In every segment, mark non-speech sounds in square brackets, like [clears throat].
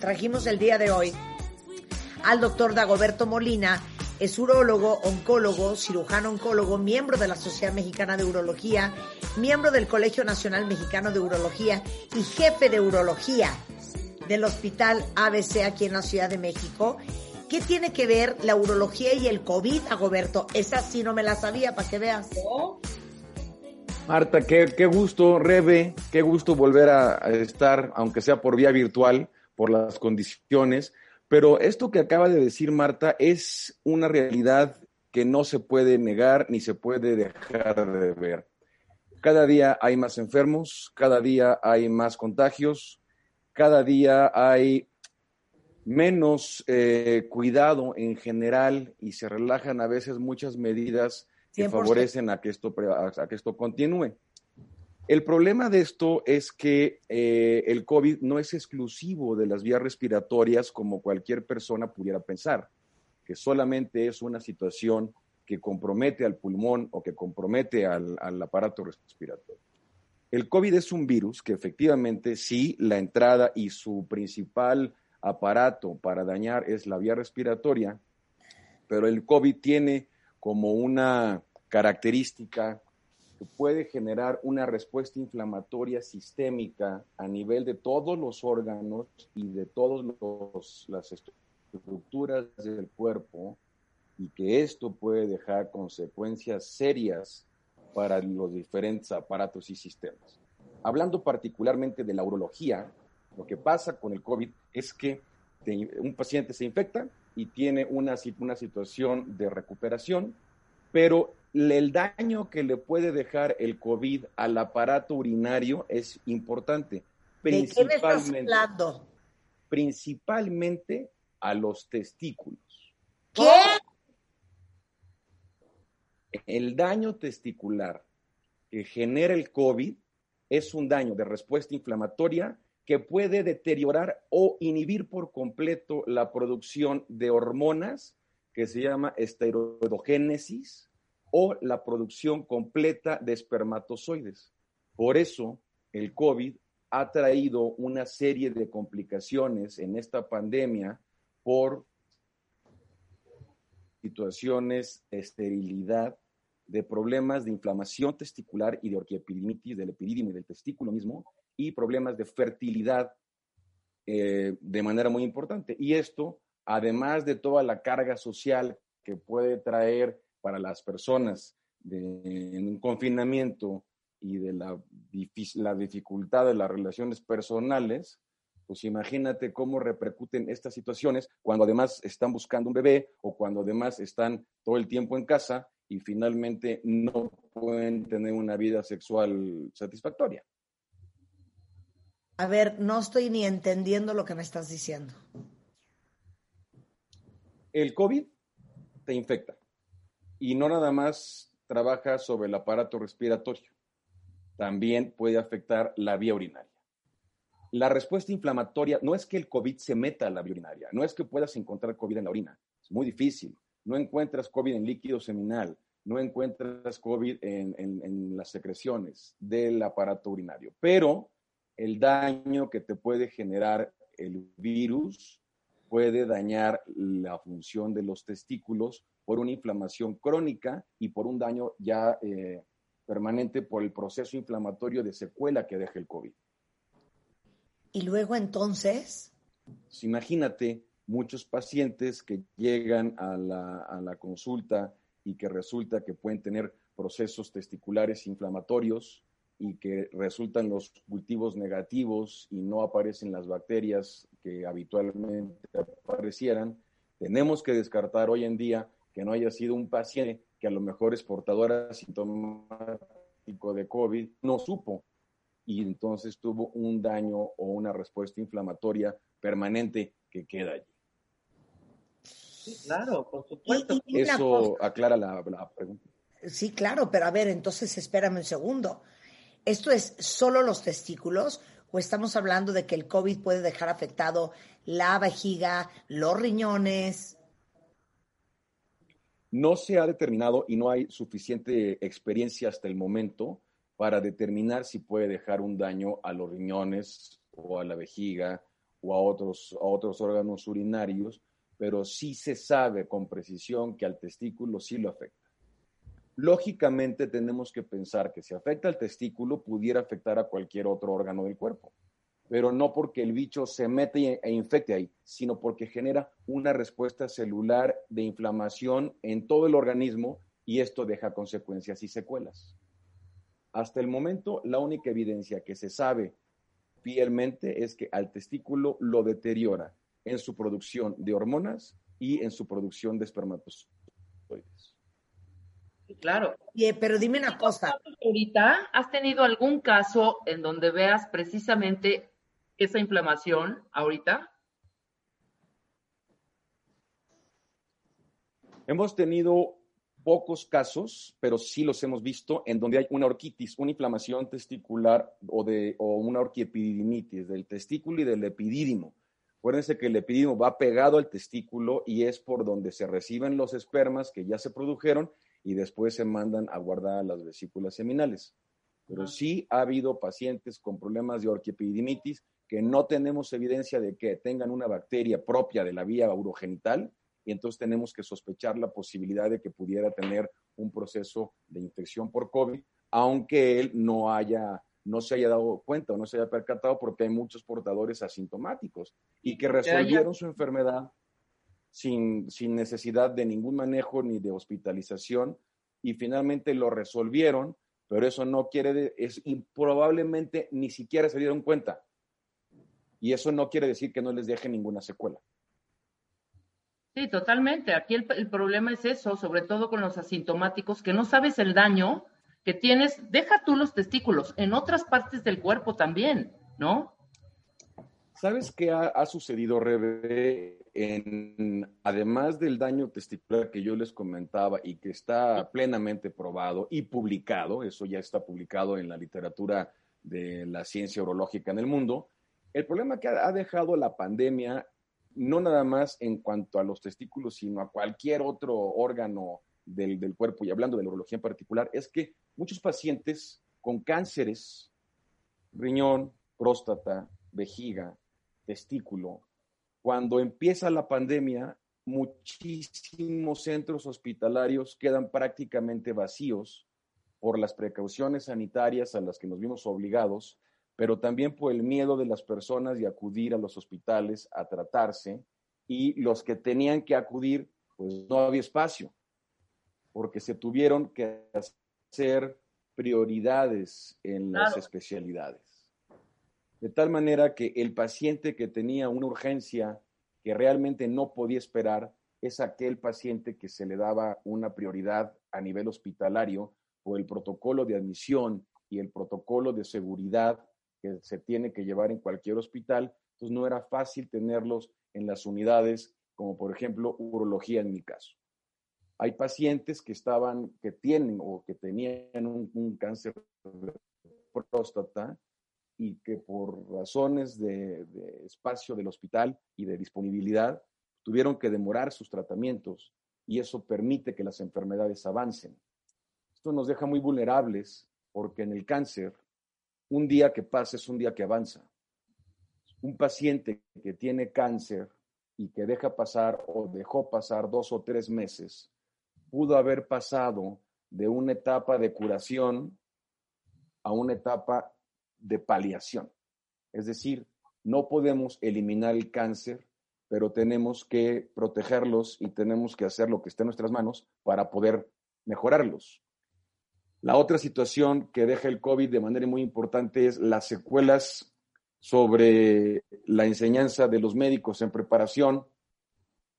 Trajimos el día de hoy al doctor Dagoberto Molina, es urólogo, oncólogo, cirujano oncólogo, miembro de la Sociedad Mexicana de Urología, miembro del Colegio Nacional Mexicano de Urología y jefe de urología del Hospital ABC aquí en la Ciudad de México. ¿Qué tiene que ver la urología y el COVID, Dagoberto? Esa sí no me la sabía, para que veas. Marta, qué, qué gusto, Rebe, qué gusto volver a, a estar, aunque sea por vía virtual, por las condiciones. Pero esto que acaba de decir Marta es una realidad que no se puede negar ni se puede dejar de ver. Cada día hay más enfermos, cada día hay más contagios, cada día hay menos eh, cuidado en general y se relajan a veces muchas medidas que 100%. favorecen a que esto, a que esto continúe. El problema de esto es que eh, el COVID no es exclusivo de las vías respiratorias como cualquier persona pudiera pensar, que solamente es una situación que compromete al pulmón o que compromete al, al aparato respiratorio. El COVID es un virus que efectivamente sí, la entrada y su principal aparato para dañar es la vía respiratoria, pero el COVID tiene como una característica puede generar una respuesta inflamatoria sistémica a nivel de todos los órganos y de todas las estructuras del cuerpo y que esto puede dejar consecuencias serias para los diferentes aparatos y sistemas. Hablando particularmente de la urología, lo que pasa con el COVID es que un paciente se infecta y tiene una, una situación de recuperación, pero el daño que le puede dejar el COVID al aparato urinario es importante, ¿De qué me estás principalmente, hablando? principalmente a los testículos. ¿Qué? El daño testicular que genera el COVID es un daño de respuesta inflamatoria que puede deteriorar o inhibir por completo la producción de hormonas que se llama esteroidogénesis o la producción completa de espermatozoides. Por eso el COVID ha traído una serie de complicaciones en esta pandemia por situaciones de esterilidad, de problemas de inflamación testicular y de orquiepididimitis del epidídimo y del testículo mismo, y problemas de fertilidad eh, de manera muy importante. Y esto, además de toda la carga social que puede traer para las personas de, en un confinamiento y de la, la dificultad de las relaciones personales, pues imagínate cómo repercuten estas situaciones cuando además están buscando un bebé o cuando además están todo el tiempo en casa y finalmente no pueden tener una vida sexual satisfactoria. A ver, no estoy ni entendiendo lo que me estás diciendo. El COVID te infecta y no nada más trabaja sobre el aparato respiratorio, también puede afectar la vía urinaria. La respuesta inflamatoria no es que el COVID se meta a la vía urinaria, no es que puedas encontrar COVID en la orina, es muy difícil. No encuentras COVID en líquido seminal, no encuentras COVID en, en- en las secreciones del aparato urinario, pero el daño que te puede generar el virus puede dañar la función de los testículos por una inflamación crónica y por un daño ya eh, permanente por el proceso inflamatorio de secuela que deja el COVID. Y luego entonces, Pues imagínate muchos pacientes que llegan a la, a la consulta y que resulta que pueden tener procesos testiculares inflamatorios y que resultan los cultivos negativos y no aparecen las bacterias que habitualmente aparecieran. Tenemos que descartar hoy en día que no haya sido un paciente que a lo mejor es portador asintomático de COVID, no supo y entonces tuvo un daño o una respuesta inflamatoria permanente que queda allí. Sí, claro, por supuesto. Eso aclara la, pregunta. Sí, claro, pero a ver, entonces espérame un segundo. ¿Esto es solo los testículos o estamos hablando de que el COVID puede dejar afectado la vejiga, los riñones? No se ha determinado y no hay suficiente experiencia hasta el momento para determinar si puede dejar un daño a los riñones o a la vejiga o a otros, a otros órganos urinarios, pero sí se sabe con precisión que al testículo sí lo afecta. Lógicamente tenemos que pensar que si afecta al testículo pudiera afectar a cualquier otro órgano del cuerpo, pero no porque el bicho se mete e infecte ahí, sino porque genera una respuesta celular de inflamación en todo el organismo y esto deja consecuencias y secuelas. Hasta el momento, la única evidencia que se sabe fielmente es que al testículo lo deteriora en su producción de hormonas y en su producción de espermatozoides. Claro. pero dime una cosa. Ahorita, ¿has tenido algún caso en donde veas precisamente esa inflamación ahorita? Hemos tenido pocos casos, pero sí los hemos visto, en donde hay una orquitis, una inflamación testicular o, de, o una orquiepididimitis del testículo y del epidídimo. Acuérdense que el epidídimo va pegado al testículo y es por donde se reciben los espermas que ya se produjeron y después se mandan a guardar las vesículas seminales. Pero sí ha habido pacientes con problemas de orquiepididimitis que no tenemos evidencia de que tengan una bacteria propia de la vía urogenital, y entonces tenemos que sospechar la posibilidad de que pudiera tener un proceso de infección por COVID, aunque él no haya no se haya dado cuenta o no se haya percatado porque hay muchos portadores asintomáticos y que resolvieron su enfermedad sin, sin necesidad de ningún manejo ni de hospitalización y finalmente lo resolvieron, pero eso no quiere, es probablemente ni siquiera se dieron cuenta. Y eso no quiere decir que no les deje ninguna secuela. Sí, totalmente. Aquí el, problema es eso, sobre todo con los asintomáticos, que no sabes el daño que tienes. Deja tú los testículos, en otras partes del cuerpo también, ¿no? ¿Sabes qué ha, sucedido, Rebe? Además del daño testicular que yo les comentaba y que está plenamente probado y publicado, eso ya está publicado en la literatura de la ciencia urológica en el mundo, el problema que ha dejado la pandemia no nada más en cuanto a los testículos, sino a cualquier otro órgano del, cuerpo, y hablando de la urología en particular, es que muchos pacientes con cánceres, riñón, próstata, vejiga, testículo, cuando empieza la pandemia, muchísimos centros hospitalarios quedan prácticamente vacíos por las precauciones sanitarias a las que nos vimos obligados pero también por el miedo de las personas de acudir a los hospitales a tratarse y los que tenían que acudir, pues no había espacio, porque se tuvieron que hacer prioridades en las especialidades. De tal manera que el paciente que tenía una urgencia que realmente no podía esperar es aquel paciente que se le daba una prioridad a nivel hospitalario por el protocolo de admisión y el protocolo de seguridad que se tiene que llevar en cualquier hospital, entonces no era fácil tenerlos en las unidades, como por ejemplo urología en mi caso. Hay pacientes que estaban, que tienen o que tenían un, cáncer de próstata y que por razones de, espacio del hospital y de disponibilidad tuvieron que demorar sus tratamientos y eso permite que las enfermedades avancen. Esto nos deja muy vulnerables porque en el cáncer un día que pasa es un día que avanza. Un paciente que tiene cáncer y que deja pasar o dejó pasar dos o tres meses, pudo haber pasado de una etapa de curación a una etapa de paliación. Es decir, no podemos eliminar el cáncer, pero tenemos que protegerlos y tenemos que hacer lo que esté en nuestras manos para poder mejorarlos. La otra situación que deja el COVID de manera muy importante es las secuelas sobre la enseñanza de los médicos en preparación.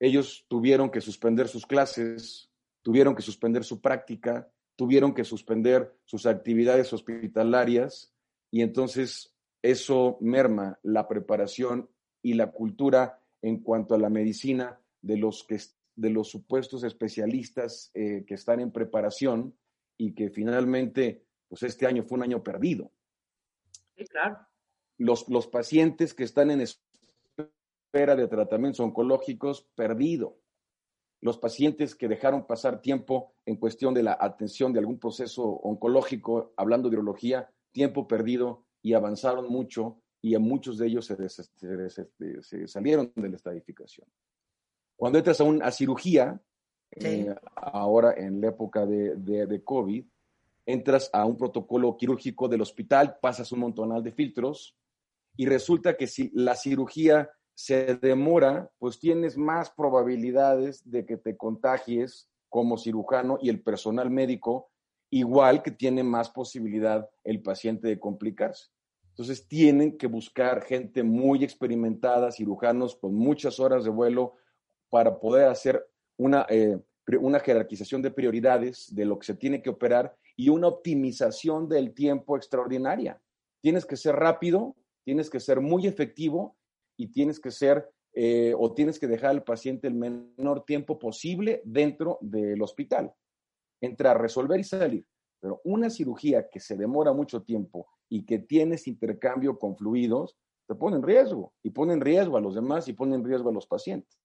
Ellos tuvieron que suspender sus clases, tuvieron que suspender su práctica, tuvieron que suspender sus actividades hospitalarias y entonces eso merma la preparación y la cultura en cuanto a la medicina de los, que, de los supuestos especialistas eh, que están en preparación y que finalmente, pues este año fue un año perdido. Sí, claro. Los, los pacientes que están en espera de tratamientos oncológicos, perdido. Los pacientes que dejaron pasar tiempo en cuestión de la atención de algún proceso oncológico, hablando de urología, tiempo perdido y avanzaron mucho y a muchos de ellos se, se, salieron de la estadificación. Cuando entras a, una cirugía, eh, ahora en la época de, de, COVID, entras a un protocolo quirúrgico del hospital, pasas un montonal de filtros y resulta que si la cirugía se demora, pues tienes más probabilidades de que te contagies como cirujano y el personal médico, igual que tiene más posibilidad el paciente de complicarse. Entonces tienen que buscar gente muy experimentada, cirujanos con muchas horas de vuelo para poder hacer una, eh, una jerarquización de prioridades de lo que se tiene que operar y una optimización del tiempo extraordinaria. Tienes que ser rápido, tienes que ser muy efectivo y tienes que ser eh, o tienes que dejar al paciente el menor tiempo posible dentro del hospital, entre resolver y salir. Pero una cirugía que se demora mucho tiempo y que tienes intercambio con fluidos, te pone en riesgo y pone en riesgo a los demás y pone en riesgo a los pacientes.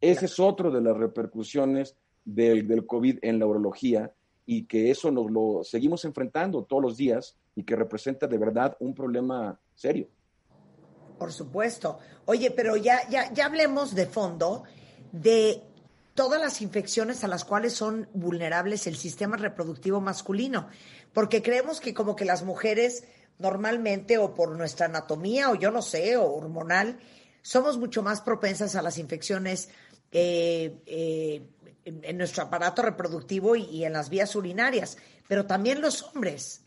Ese es otro de las repercusiones del, del COVID en la urología y que eso nos lo seguimos enfrentando todos los días y que representa de verdad un problema serio. Por supuesto. Oye, pero ya, ya, ya hablemos de fondo de todas las infecciones a las cuales son vulnerables el sistema reproductivo masculino, porque creemos que como que las mujeres normalmente o por nuestra anatomía o yo no sé, o hormonal, somos mucho más propensas a las infecciones eh, eh, en, nuestro aparato reproductivo y, y en las vías urinarias, pero también los hombres.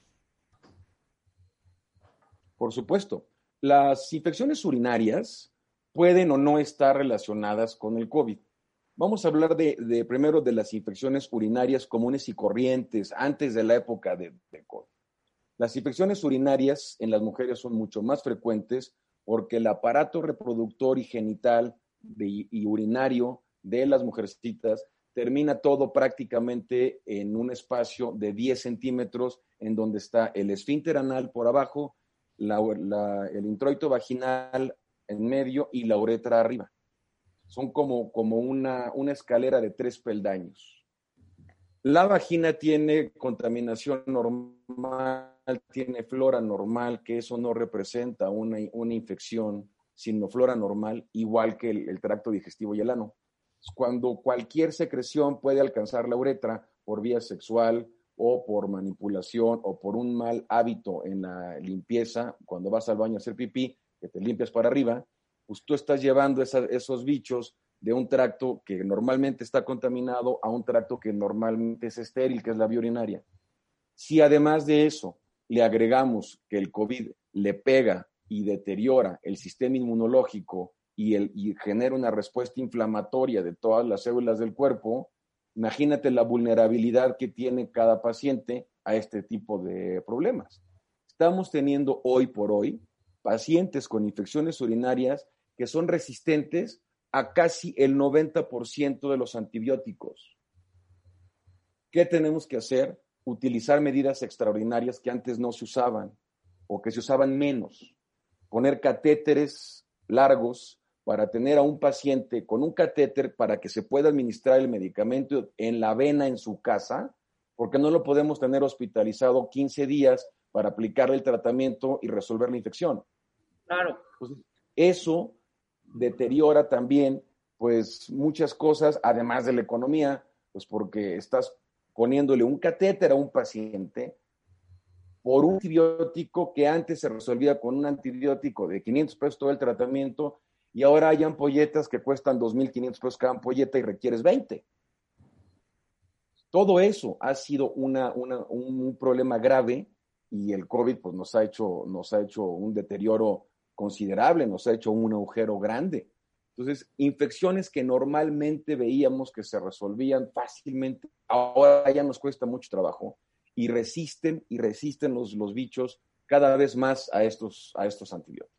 Por supuesto. Las infecciones urinarias pueden o no estar relacionadas con el COVID. Vamos a hablar de, primero de las infecciones urinarias comunes y corrientes antes de la época de, COVID. Las infecciones urinarias en las mujeres son mucho más frecuentes porque el aparato reproductor y genital y urinario de las mujercitas termina todo prácticamente en un espacio de 10 centímetros en donde está el esfínter anal por abajo, el introito vaginal en medio y la uretra arriba son como, como una, una escalera de tres peldaños. La vagina tiene contaminación normal, tiene flora normal, que eso no representa una, una infección, sino flora normal, igual que el, tracto digestivo y el ano. Cuando cualquier secreción puede alcanzar la uretra por vía sexual o por manipulación o por un mal hábito en la limpieza, cuando vas al baño a hacer pipí, que te limpias para arriba, pues tú estás llevando esos bichos de un tracto que normalmente está contaminado a un tracto que normalmente es estéril, que es la vía urinaria. Si además de eso le agregamos que el COVID le pega y deteriora el sistema inmunológico y, genera una respuesta inflamatoria de todas las células del cuerpo, imagínate la vulnerabilidad que tiene cada paciente a este tipo de problemas. Estamos teniendo hoy por hoy pacientes con infecciones urinarias que son resistentes a casi el 90% de los antibióticos. ¿Qué tenemos que hacer? Utilizar medidas extraordinarias que antes no se usaban o que se usaban menos. Poner catéteres largos para tener a un paciente con un catéter para que se pueda administrar el medicamento en la vena en su casa, porque no lo podemos tener hospitalizado 15 días para aplicarle el tratamiento y resolver la infección. Claro. eso deteriora también pues muchas cosas, además de la economía, pues porque estás poniéndole un catéter a un paciente por un antibiótico que antes se resolvía con un antibiótico de 500 pesos todo el tratamiento y ahora hay ampolletas que cuestan 2.500 pesos cada ampolleta y requieres 20. Todo eso ha sido una, un problema grave y el COVID pues, nos, ha hecho, nos ha hecho un deterioro considerable, nos ha hecho un agujero grande. Entonces, infecciones que normalmente veíamos que se resolvían fácilmente, ahora ya nos cuesta mucho trabajo y resisten y resisten los, los bichos cada vez más a estos, a estos antibióticos.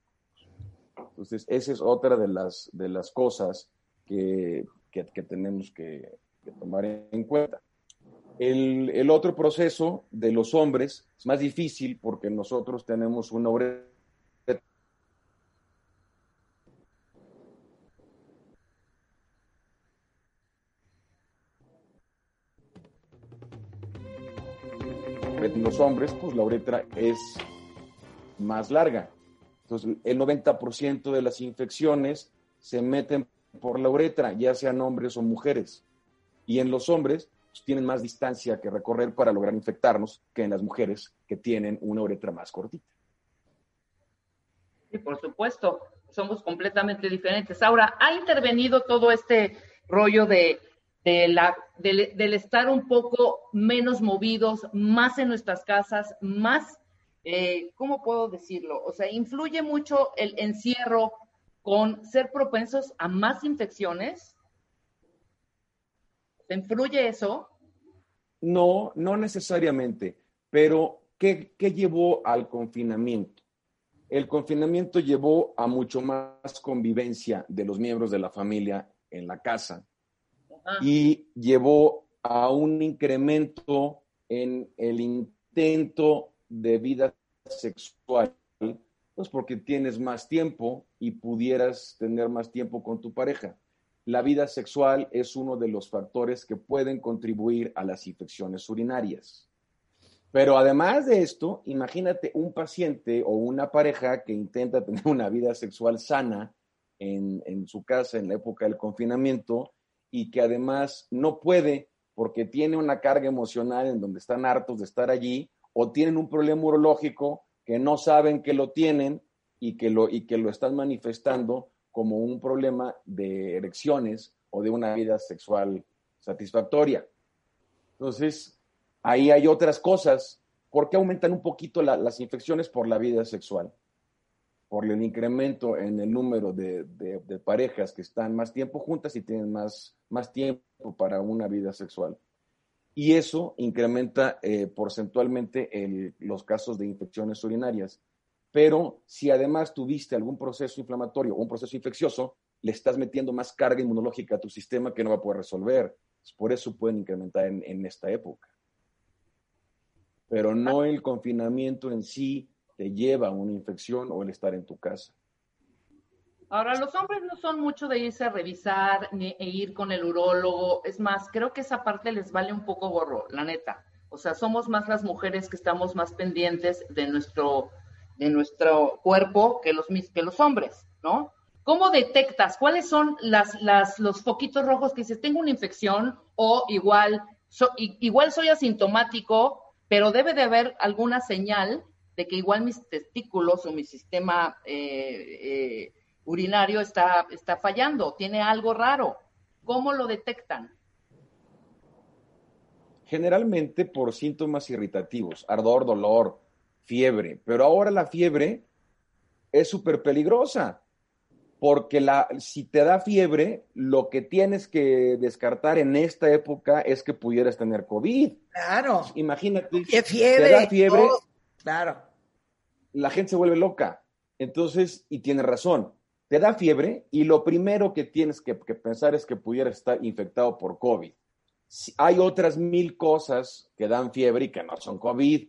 Entonces, esa es otra de las, de las cosas que, tenemos que, tomar en cuenta. El, el, otro proceso de los hombres es más difícil porque nosotros tenemos una uretra los hombres, pues la uretra es más larga. Entonces, el 90% de las infecciones se meten por la uretra, ya sean hombres o mujeres. Y en los hombres pues, tienen más distancia que recorrer para lograr infectarnos que en las mujeres que tienen una uretra más cortita. Sí, por supuesto, somos completamente diferentes. Ahora, ¿ha intervenido todo este rollo de, la, del estar un poco menos movidos, más en nuestras casas, más eh, ¿cómo puedo decirlo? O sea, influye mucho el encierro con ser propensos a más infecciones. ¿Te influye eso? No, no necesariamente, pero ¿qué, ¿qué, llevó al confinamiento? El confinamiento llevó a mucho más convivencia de los miembros de la familia en la casa y llevó a un incremento en el intento de vida sexual, pues porque tienes más tiempo y pudieras tener más tiempo con tu pareja. La vida sexual es uno de los factores que pueden contribuir a las infecciones urinarias. Pero además de esto, imagínate un paciente o una pareja que intenta [laughs] tener una vida sexual sana en, en su casa en la época del confinamiento y que además no puede porque tiene una carga emocional en donde están hartos de estar allí o tienen un problema urológico que no saben que lo tienen y que lo, y que lo están manifestando como un problema de erecciones o de una vida sexual satisfactoria. Entonces, ahí hay otras cosas. ¿Por qué aumentan un poquito las infecciones por la vida sexual? Por el incremento en el número de, parejas que están más tiempo juntas y tienen más, más tiempo para una vida sexual y eso incrementa eh, porcentualmente los casos de infecciones urinarias. Pero si además tuviste algún proceso inflamatorio o un proceso infeccioso, le estás metiendo más carga inmunológica a tu sistema que no va a poder resolver. Por eso pueden incrementar en, en esta época. Pero no el confinamiento en sí te lleva a una infección o el estar en tu casa. Ahora, los hombres no son mucho de irse a revisar ni, e ir con el urólogo. Es más, creo que esa parte les vale un poco gorro, la neta. O sea, somos más las mujeres que estamos más pendientes de nuestro, de nuestro cuerpo que los, que los hombres, ¿no? ¿Cómo detectas? ¿Cuáles son las, los foquitos rojos que dices, tengo una infección o igual, igual soy asintomático, pero debe de haber alguna señal de que igual mis testículos o mi sistema eh, eh, urinario está, está fallando, tiene algo raro. ¿Cómo lo detectan? Generalmente por síntomas irritativos, ardor, dolor, fiebre, pero ahora la fiebre es súper peligrosa, porque la, si te da fiebre, lo que tienes que descartar en esta época es que pudieras tener COVID. Claro. Imagínate. ¿Qué fiebre? Te da fiebre. Claro. La gente se vuelve loca. Entonces, y tiene razón, te da fiebre y lo primero que tienes que, pensar es que pudiera estar infectado por COVID. hay otras mil cosas que dan fiebre y que no son COVID,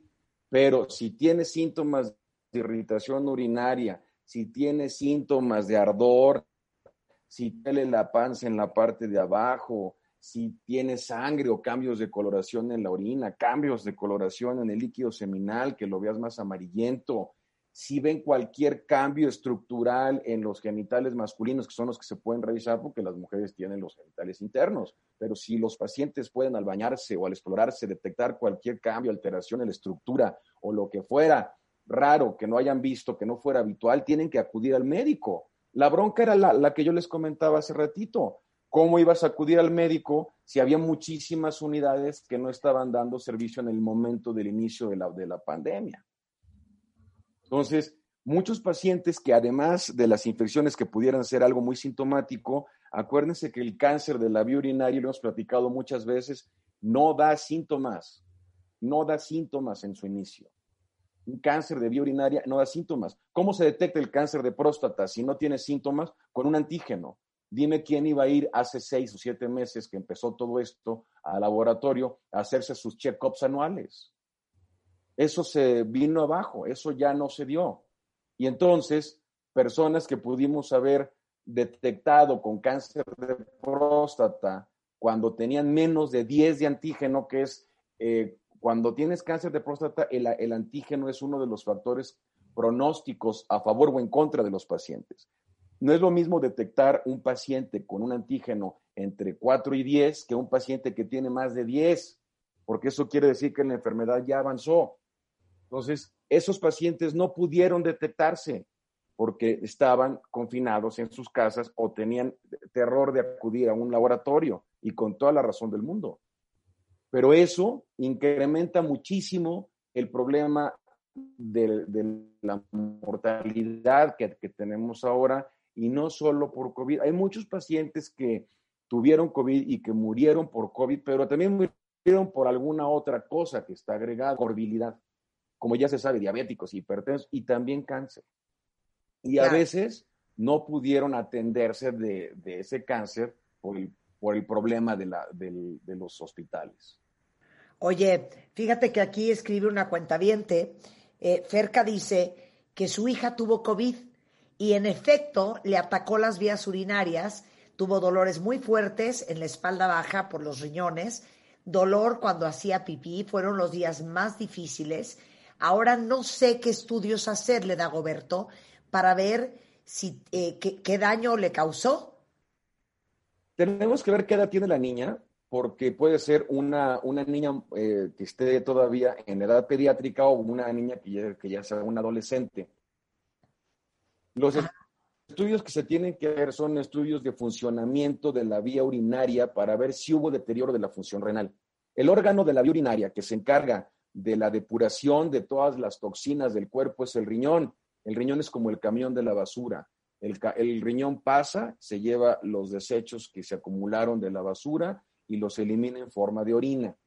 pero si tienes síntomas de irritación urinaria, si tienes síntomas de ardor, si duele la panza en la parte de abajo, si tienes sangre o cambios de coloración en la orina, cambios de coloración en el líquido seminal, que lo veas más amarillento, si ven cualquier cambio estructural en los genitales masculinos, que son los que se pueden revisar porque las mujeres tienen los genitales internos, pero si los pacientes pueden al bañarse o al explorarse detectar cualquier cambio, alteración en la estructura o lo que fuera raro que no hayan visto, que no fuera habitual, tienen que acudir al médico. La bronca era la, que yo les comentaba hace ratito. ¿Cómo ibas a acudir al médico si había muchísimas unidades que no estaban dando servicio en el momento del inicio de la, de la pandemia? Entonces, muchos pacientes que además de las infecciones que pudieran ser algo muy sintomático, acuérdense que el cáncer de la vía urinaria, lo hemos platicado muchas veces, no da síntomas, no da síntomas en su inicio. un cáncer de vía urinaria no da síntomas. ¿Cómo se detecta el cáncer de próstata si no tiene síntomas? Con un antígeno. Dime quién iba a ir hace seis o siete meses que empezó todo esto al laboratorio a hacerse sus check-ups anuales. Eso se vino abajo, eso ya no se dio. Y entonces, personas que pudimos haber detectado con cáncer de próstata cuando tenían menos de 10 de antígeno, que es eh, cuando tienes cáncer de próstata, el, el, antígeno es uno de los factores pronósticos a favor o en contra de los pacientes. No es lo mismo detectar un paciente con un antígeno entre 4 y 10 que un paciente que tiene más de 10, porque eso quiere decir que la enfermedad ya avanzó. Entonces, esos pacientes no pudieron detectarse porque estaban confinados en sus casas o tenían terror de acudir a un laboratorio y con toda la razón del mundo. Pero eso incrementa muchísimo el problema de, la mortalidad que, que, tenemos ahora y no solo por COVID. Hay muchos pacientes que tuvieron COVID y que murieron por COVID, pero también murieron por alguna otra cosa que está agregada, morbilidad, como ya se sabe, diabéticos, hipertensos y también cáncer. Y a veces no pudieron atenderse de, de ese cáncer por el, por el problema de, la, de, de los hospitales. Oye, fíjate que aquí escribe una cuentaviente, eh, Ferca dice que su hija tuvo COVID y en efecto le atacó las vías urinarias, tuvo dolores muy fuertes en la espalda baja por los riñones, dolor cuando hacía pipí, fueron los días más difíciles. Ahora no sé qué estudios hacerle, Dagoberto, para ver si, eh, qué, qué daño le causó. Tenemos que ver qué edad tiene la niña, porque puede ser una, una niña eh, que esté todavía en edad pediátrica o una niña que ya, que ya sea un adolescente. Los estudios que se tienen que hacer son estudios de funcionamiento de la vía urinaria para ver si hubo deterioro de la función renal. El órgano de la vía urinaria que se encarga de la depuración de todas las toxinas del cuerpo es el riñón. El riñón es como el camión de la basura. El, riñón pasa, se lleva los desechos que se acumularon de la basura y los elimina en forma de orina.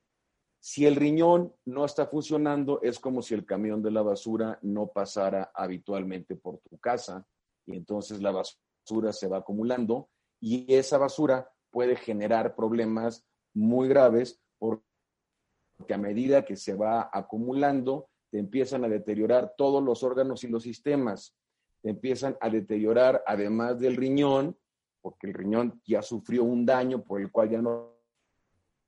Si el riñón no está funcionando, es como si el camión de la basura no pasara habitualmente por tu casa y entonces la basura se va acumulando y esa basura puede generar problemas muy graves a medida que se va acumulando, te empiezan a deteriorar todos los órganos y los sistemas. Te empiezan a deteriorar, además del riñón, porque el riñón ya sufrió un daño por el cual ya no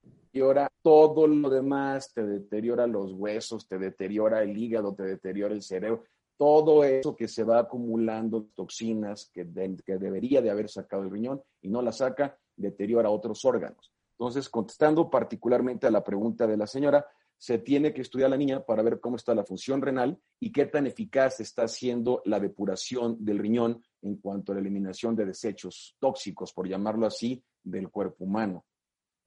deteriora todo lo demás, te deteriora los huesos, te deteriora el hígado, te deteriora el cerebro, todo eso que se va acumulando, toxinas que, que debería de haber sacado el riñón y no la saca, deteriora otros órganos. Entonces, contestando particularmente a la pregunta de la señora, se tiene que estudiar a la niña para ver cómo está la función renal y qué tan eficaz está siendo la depuración del riñón en cuanto a la eliminación de desechos tóxicos, por llamarlo así, del cuerpo humano.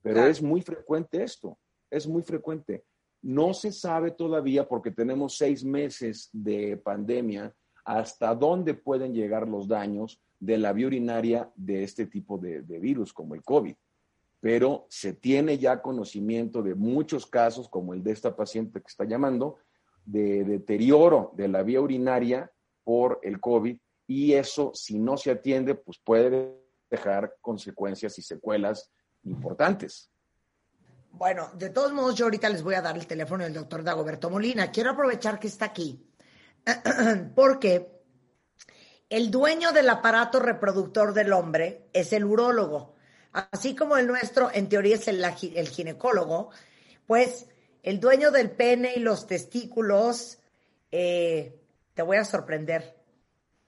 Pero claro. es muy frecuente esto, es muy frecuente. No se sabe todavía, porque tenemos seis meses de pandemia, hasta dónde pueden llegar los daños de la vía urinaria de este tipo de, de virus, como el COVID. Pero se tiene ya conocimiento de muchos casos, como el de esta paciente que está llamando, de deterioro de la vía urinaria por el COVID y eso, si no se atiende, pues puede dejar consecuencias y secuelas importantes. Bueno, de todos modos, yo ahorita les voy a dar el teléfono del doctor Dagoberto Molina. Quiero aprovechar que está aquí, [clears throat] porque el dueño del aparato reproductor del hombre es el urólogo, así como el nuestro, en teoría, es el, el ginecólogo, pues el dueño del pene y los testículos, eh, te voy a sorprender,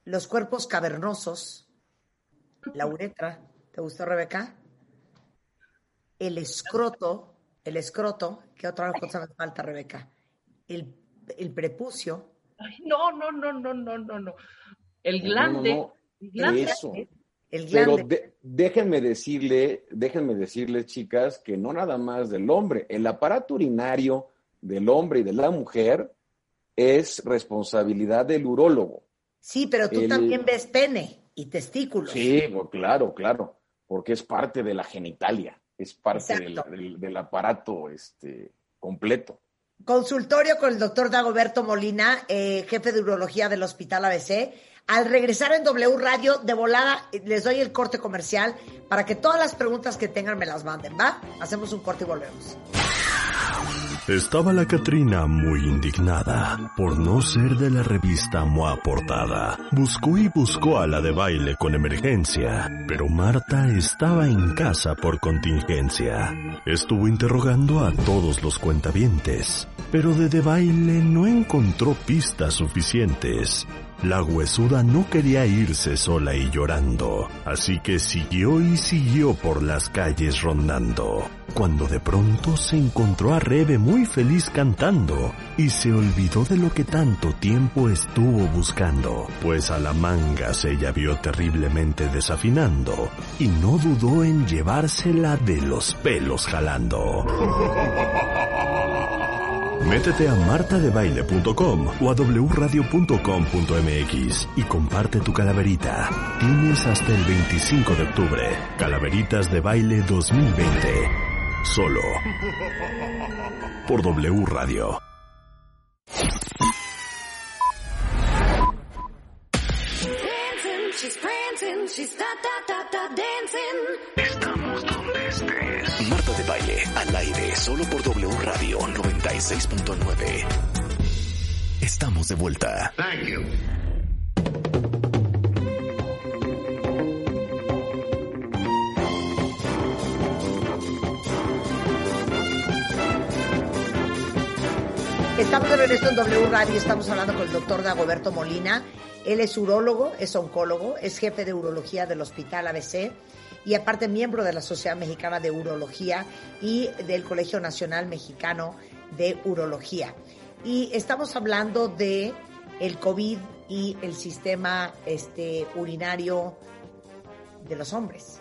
los cuerpos cavernosos, la uretra, ¿te gustó, Rebeca? el escroto, el escroto, ¿qué otra cosa me falta, Rebeca? El, el prepucio. Ay, no, no, no, no, no, no, no. El glande. No, no, el glande. Eso. El. Pero de, déjenme decirle, déjenme decirles, chicas, que no nada más del hombre, el aparato urinario del hombre y de la mujer es responsabilidad del urólogo. Sí, pero tú el... también ves pene y testículos. Sí, pues claro, claro, porque es parte de la genitalia es parte del, del, del, aparato este, completo. Consultorio con el doctor Dagoberto Molina, eh, jefe de urología del Hospital ABC. Al regresar en W Radio, de volada, les doy el corte comercial para que todas las preguntas que tengan me las manden, ¿va? Hacemos un corte y volvemos. Estaba la Catrina muy indignada por no ser de la revista MOA Portada. Buscó y buscó a la de baile con emergencia, pero Marta estaba en casa por contingencia. Estuvo interrogando a todos los cuentavientes, pero de de baile no encontró pistas suficientes. La huesuda no quería irse sola y llorando, así que siguió y siguió por las calles rondando, cuando de pronto se encontró a Rebe muy feliz cantando y se olvidó de lo que tanto tiempo estuvo buscando, pues a la manga se ella vio terriblemente desafinando y no dudó en llevársela de los pelos jalando. [laughs] Métete a martadebaile.com o a wradio.com.mx y comparte tu calaverita. Tienes hasta el 25 de octubre. Calaveritas de Baile 2020. Solo. Por W Radio. Baile, al aire, solo por W Radio 96.9. Estamos de vuelta. Thank you. Estamos de regreso en W Radio, estamos hablando con el doctor Dagoberto Molina. Él es urólogo, es oncólogo, es jefe de urología del Hospital ABC y aparte miembro de la Sociedad Mexicana de Urología y del Colegio Nacional Mexicano de Urología. Y estamos hablando de el COVID y el sistema este, urinario de los hombres.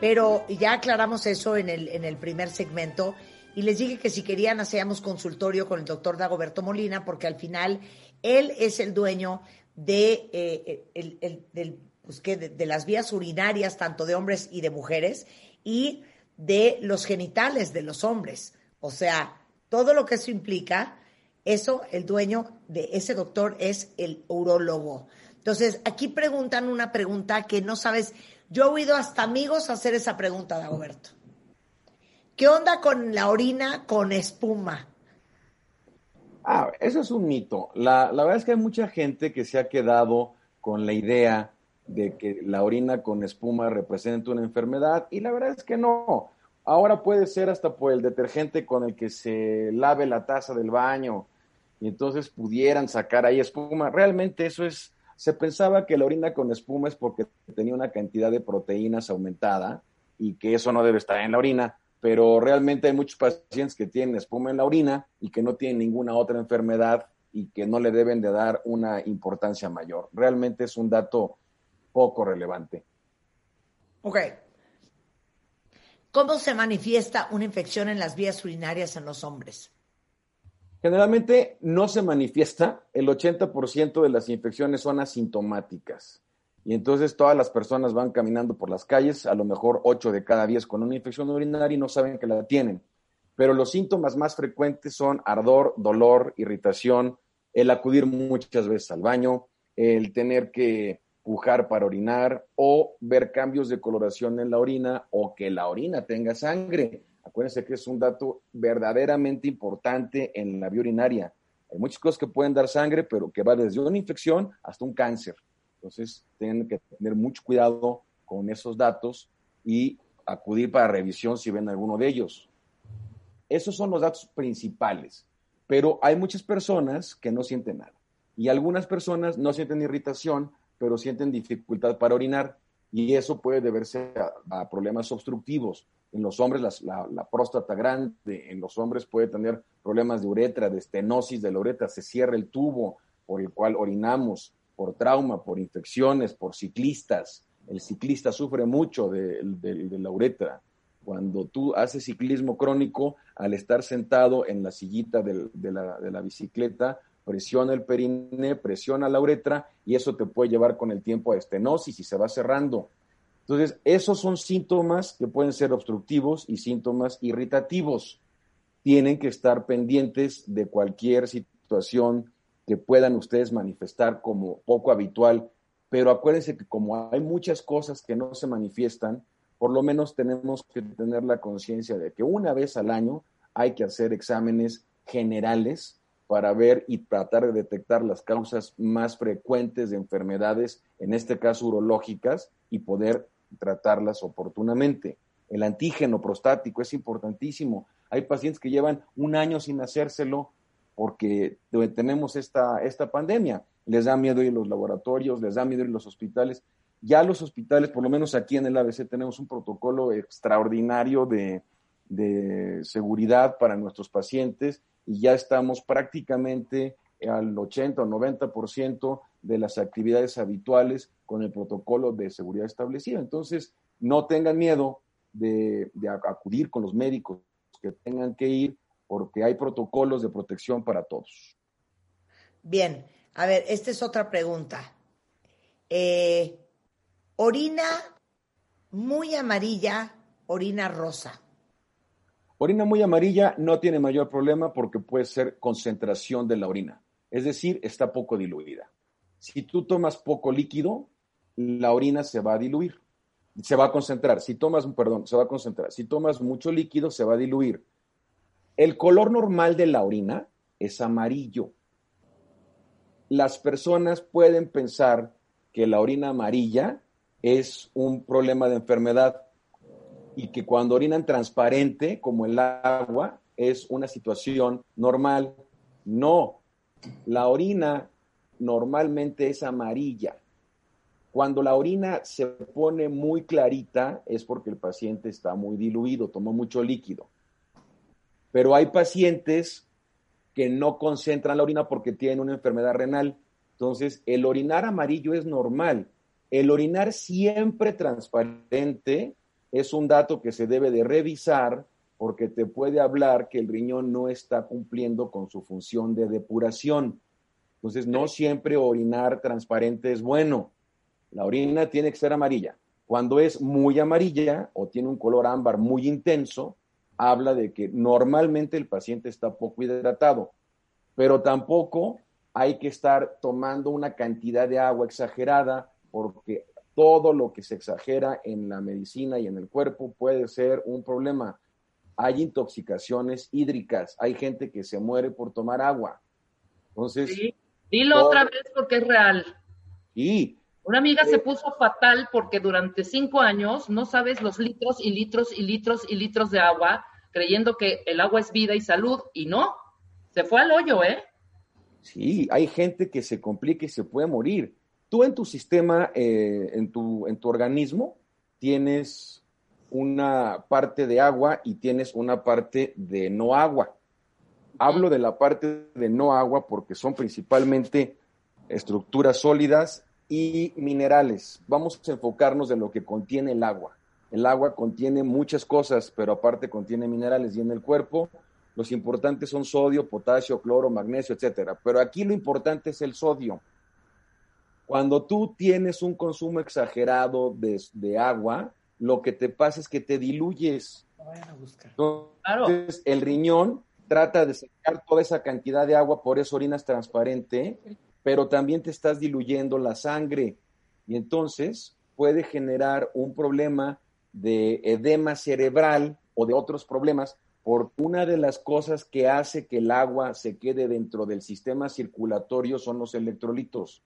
Pero ya aclaramos eso en el, en el primer segmento y les dije que si querían hacíamos consultorio con el doctor Dagoberto Molina, porque al final él es el dueño de, eh, el- el- del, pues, ¿qué? de, de las vías urinarias, tanto de hombres y de mujeres, y de los genitales de los hombres. O sea, todo lo que eso implica, eso, el dueño de ese doctor es el urólogo. Entonces, aquí preguntan una pregunta que no sabes. Yo he oído hasta amigos hacer esa pregunta, Dagoberto. ¿Qué onda con la orina con espuma? Ah, eso es un mito. La, la verdad es que hay mucha gente que se ha quedado con la idea de que la orina con espuma representa una enfermedad y la verdad es que no. Ahora puede ser hasta por el detergente con el que se lave la taza del baño y entonces pudieran sacar ahí espuma. Realmente eso es, se pensaba que la orina con espuma es porque tenía una cantidad de proteínas aumentada y que eso no debe estar en la orina, pero realmente hay muchos pacientes que tienen espuma en la orina y que no tienen ninguna otra enfermedad y que no le deben de dar una importancia mayor. Realmente es un dato poco relevante. Ok. ¿Cómo se manifiesta una infección en las vías urinarias en los hombres? Generalmente no se manifiesta, el 80% de las infecciones son asintomáticas. Y entonces todas las personas van caminando por las calles, a lo mejor 8 de cada 10 con una infección urinaria y no saben que la tienen. Pero los síntomas más frecuentes son ardor, dolor, irritación, el acudir muchas veces al baño, el tener que pujar para orinar o ver cambios de coloración en la orina o que la orina tenga sangre. Acuérdense que es un dato verdaderamente importante en la vía urinaria. Hay muchas cosas que pueden dar sangre, pero que va desde una infección hasta un cáncer. Entonces, tienen que tener mucho cuidado con esos datos y acudir para revisión si ven alguno de ellos. Esos son los datos principales, pero hay muchas personas que no sienten nada. Y algunas personas no sienten irritación, pero sienten dificultad para orinar y eso puede deberse a, problemas obstructivos. En los hombres la, próstata grande, en los hombres puede tener problemas de uretra, de estenosis de la uretra, se cierra el tubo por el cual orinamos, por trauma, por infecciones, por ciclistas. El ciclista sufre mucho de, la uretra. Cuando tú haces ciclismo crónico, al estar sentado en la sillita de, la, de la bicicleta, presiona el perine, presiona la uretra y eso te puede llevar con el tiempo a estenosis y se va cerrando. Entonces, esos son síntomas que pueden ser obstructivos y síntomas irritativos. tienen que estar pendientes de cualquier situación que puedan ustedes manifestar como poco habitual, pero acuérdense que como hay muchas cosas que no se manifiestan, por lo menos tenemos que tener la conciencia de que una vez al año hay que hacer exámenes generales para ver y tratar de detectar las causas más frecuentes de enfermedades, en este caso urológicas, y poder tratarlas oportunamente. El antígeno prostático es importantísimo. Hay pacientes que llevan un año sin hacérselo porque tenemos esta, esta pandemia. Les da miedo ir a los laboratorios, les da miedo ir a los hospitales. Ya los hospitales, por lo menos aquí en el ABC, tenemos un protocolo extraordinario de, de seguridad para nuestros pacientes y ya estamos prácticamente al 80 o 90% de las actividades habituales con el protocolo de seguridad establecido. Entonces, no tengan miedo de, acudir con los médicos que tengan que ir porque hay protocolos de protección para todos. Bien, a ver, esta es otra pregunta. Eh, orina muy amarilla, orina rosa. Orina muy amarilla no tiene mayor problema porque puede ser concentración de la orina, es decir, está poco diluida. Si tú tomas poco líquido, la orina se va a diluir, se va a concentrar. Si tomas, perdón, se va a concentrar. Si tomas mucho líquido, se va a diluir. El color normal de la orina es amarillo. Las personas pueden pensar que la orina amarilla es un problema de enfermedad y que cuando orinan transparente, como el agua, es una situación normal. No, la orina normalmente es amarilla. Cuando la orina se pone muy clarita es porque el paciente está muy diluido, tomó mucho líquido. Pero hay pacientes que no concentran la orina porque tienen una enfermedad renal. Entonces, el orinar amarillo es normal. El orinar siempre transparente es un dato que se debe de revisar porque te puede hablar que el riñón no está cumpliendo con su función de depuración. Entonces, no siempre orinar transparente es bueno. La orina tiene que ser amarilla. Cuando es muy amarilla o tiene un color ámbar muy intenso, habla de que normalmente el paciente está poco hidratado, pero tampoco hay que estar tomando una cantidad de agua exagerada porque todo lo que se exagera en la medicina y en el cuerpo puede ser un problema. Hay intoxicaciones hídricas, hay gente que se muere por tomar agua. Entonces, sí. dilo otra vez porque es real. Y una amiga se puso fatal porque durante cinco años no sabes los litros y litros y litros y litros de agua, creyendo que el agua es vida y salud, y no, se fue al hoyo, ¿eh? Sí, hay gente que se complica y se puede morir. Tú en tu sistema, eh, en, tu, en tu organismo, tienes una parte de agua y tienes una parte de no agua. Hablo de la parte de no agua porque son principalmente estructuras sólidas y minerales. Vamos a enfocarnos en lo que contiene el agua. El agua contiene muchas cosas, pero aparte contiene minerales y en el cuerpo los importantes son sodio, potasio, cloro, magnesio, etcétera. Pero aquí lo importante es el sodio. Cuando tú tienes un consumo exagerado de, agua, lo que te pasa es que te diluyes. Entonces, el riñón trata de sacar toda esa cantidad de agua, por eso orinas transparente, pero también te estás diluyendo la sangre. Y entonces puede generar un problema de edema cerebral o de otros problemas, porque una de las cosas que hace que el agua se quede dentro del sistema circulatorio son los electrolitos.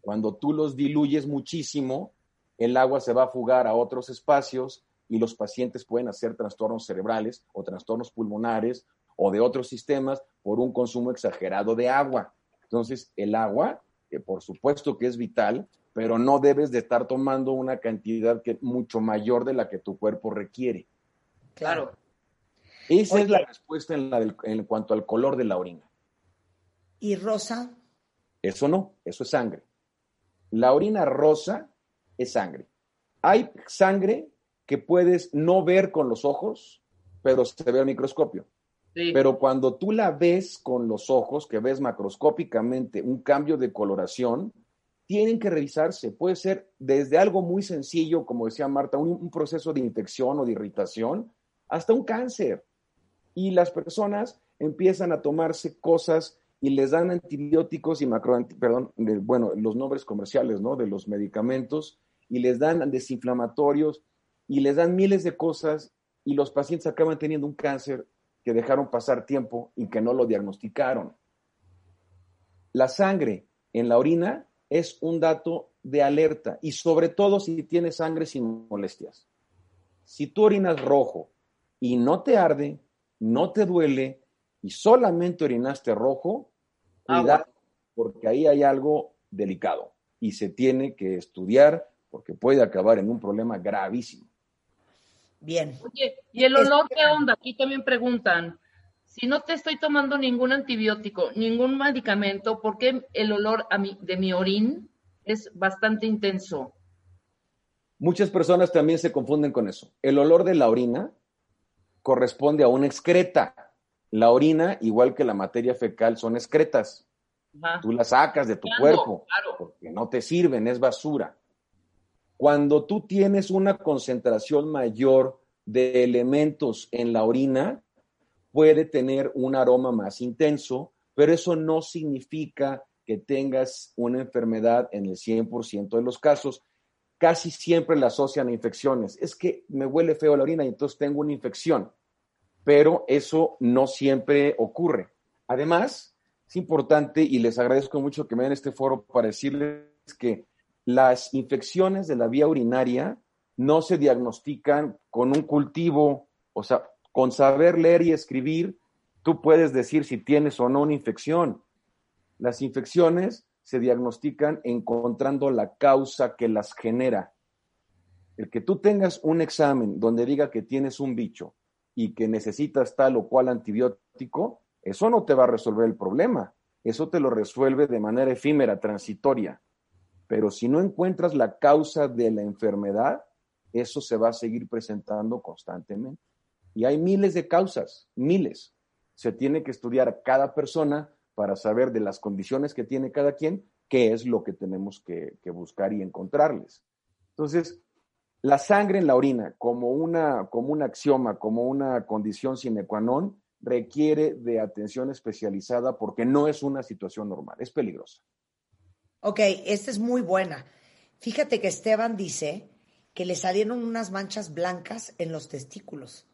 Cuando tú los diluyes muchísimo, el agua se va a fugar a otros espacios y los pacientes pueden hacer trastornos cerebrales o trastornos pulmonares o de otros sistemas por un consumo exagerado de agua. Entonces, el agua, que por supuesto que es vital, pero no debes de estar tomando una cantidad que mucho mayor de la que tu cuerpo requiere. Claro. Esa es la respuesta en, la en cuanto al color de la orina. ¿Y rosa? Eso no, eso es sangre. La orina rosa es sangre. Hay sangre que puedes no ver con los ojos, pero se ve al microscopio. Pero cuando tú la ves con los ojos, que ves macroscópicamente un cambio de coloración, tienen que revisarse. Puede ser desde algo muy sencillo, como decía Marta, un, proceso de infección o de irritación, hasta un cáncer. Y las personas empiezan a tomarse cosas y les dan antibióticos y macro, perdón, bueno, los nombres comerciales, ¿no? De los medicamentos y les dan desinflamatorios y les dan miles de cosas y los pacientes acaban teniendo un cáncer que dejaron pasar tiempo y que no lo diagnosticaron. La sangre en la orina es un dato de alerta y sobre todo si tienes sangre sin molestias. Si tú orinas rojo y no te arde, no te duele y solamente orinaste rojo, ah, cuidado, porque ahí hay algo delicado y se tiene que estudiar porque puede acabar en un problema gravísimo. Bien. Oye, ¿y el olor qué onda? Aquí también preguntan. Si no te estoy tomando ningún antibiótico, ningún medicamento, ¿por qué el olor a mi, de mi orín es bastante intenso? Muchas personas también se confunden con eso. El olor de la orina corresponde a una excreta. La orina, igual que la materia fecal, son excretas. Tú las sacas de tu cuerpo porque no te sirven, es basura. Cuando tú tienes una concentración mayor de elementos en la orina, puede tener un aroma más intenso, pero eso no significa que tengas una enfermedad en el 100% de los casos. Casi siempre la asocian a infecciones. Es que me huele feo la orina y entonces tengo una infección, pero eso no siempre ocurre. Además, es importante y les agradezco mucho que me den este foro para decirles que las infecciones de la vía urinaria no se diagnostican con un cultivo, o sea, con saber leer y escribir, tú puedes decir si tienes o no una infección. Las infecciones se diagnostican encontrando la causa que las genera. El que tú tengas un examen donde diga que tienes un bicho y que necesitas tal o cual antibiótico, eso no te va a resolver el problema. Eso te lo resuelve de manera efímera, transitoria. Pero si no encuentras la causa de la enfermedad, eso se va a seguir presentando constantemente. Y hay miles de causas, miles. Se tiene que estudiar a cada persona para saber de las condiciones que tiene cada quien, qué es lo que tenemos que, buscar y encontrarles. Entonces, la sangre en la orina, como, una, como un axioma, como una condición sine qua non, requiere de atención especializada porque no es una situación normal, es peligrosa. Ok, esta es muy buena. Fíjate que Esteban dice que le salieron unas manchas blancas en los testículos.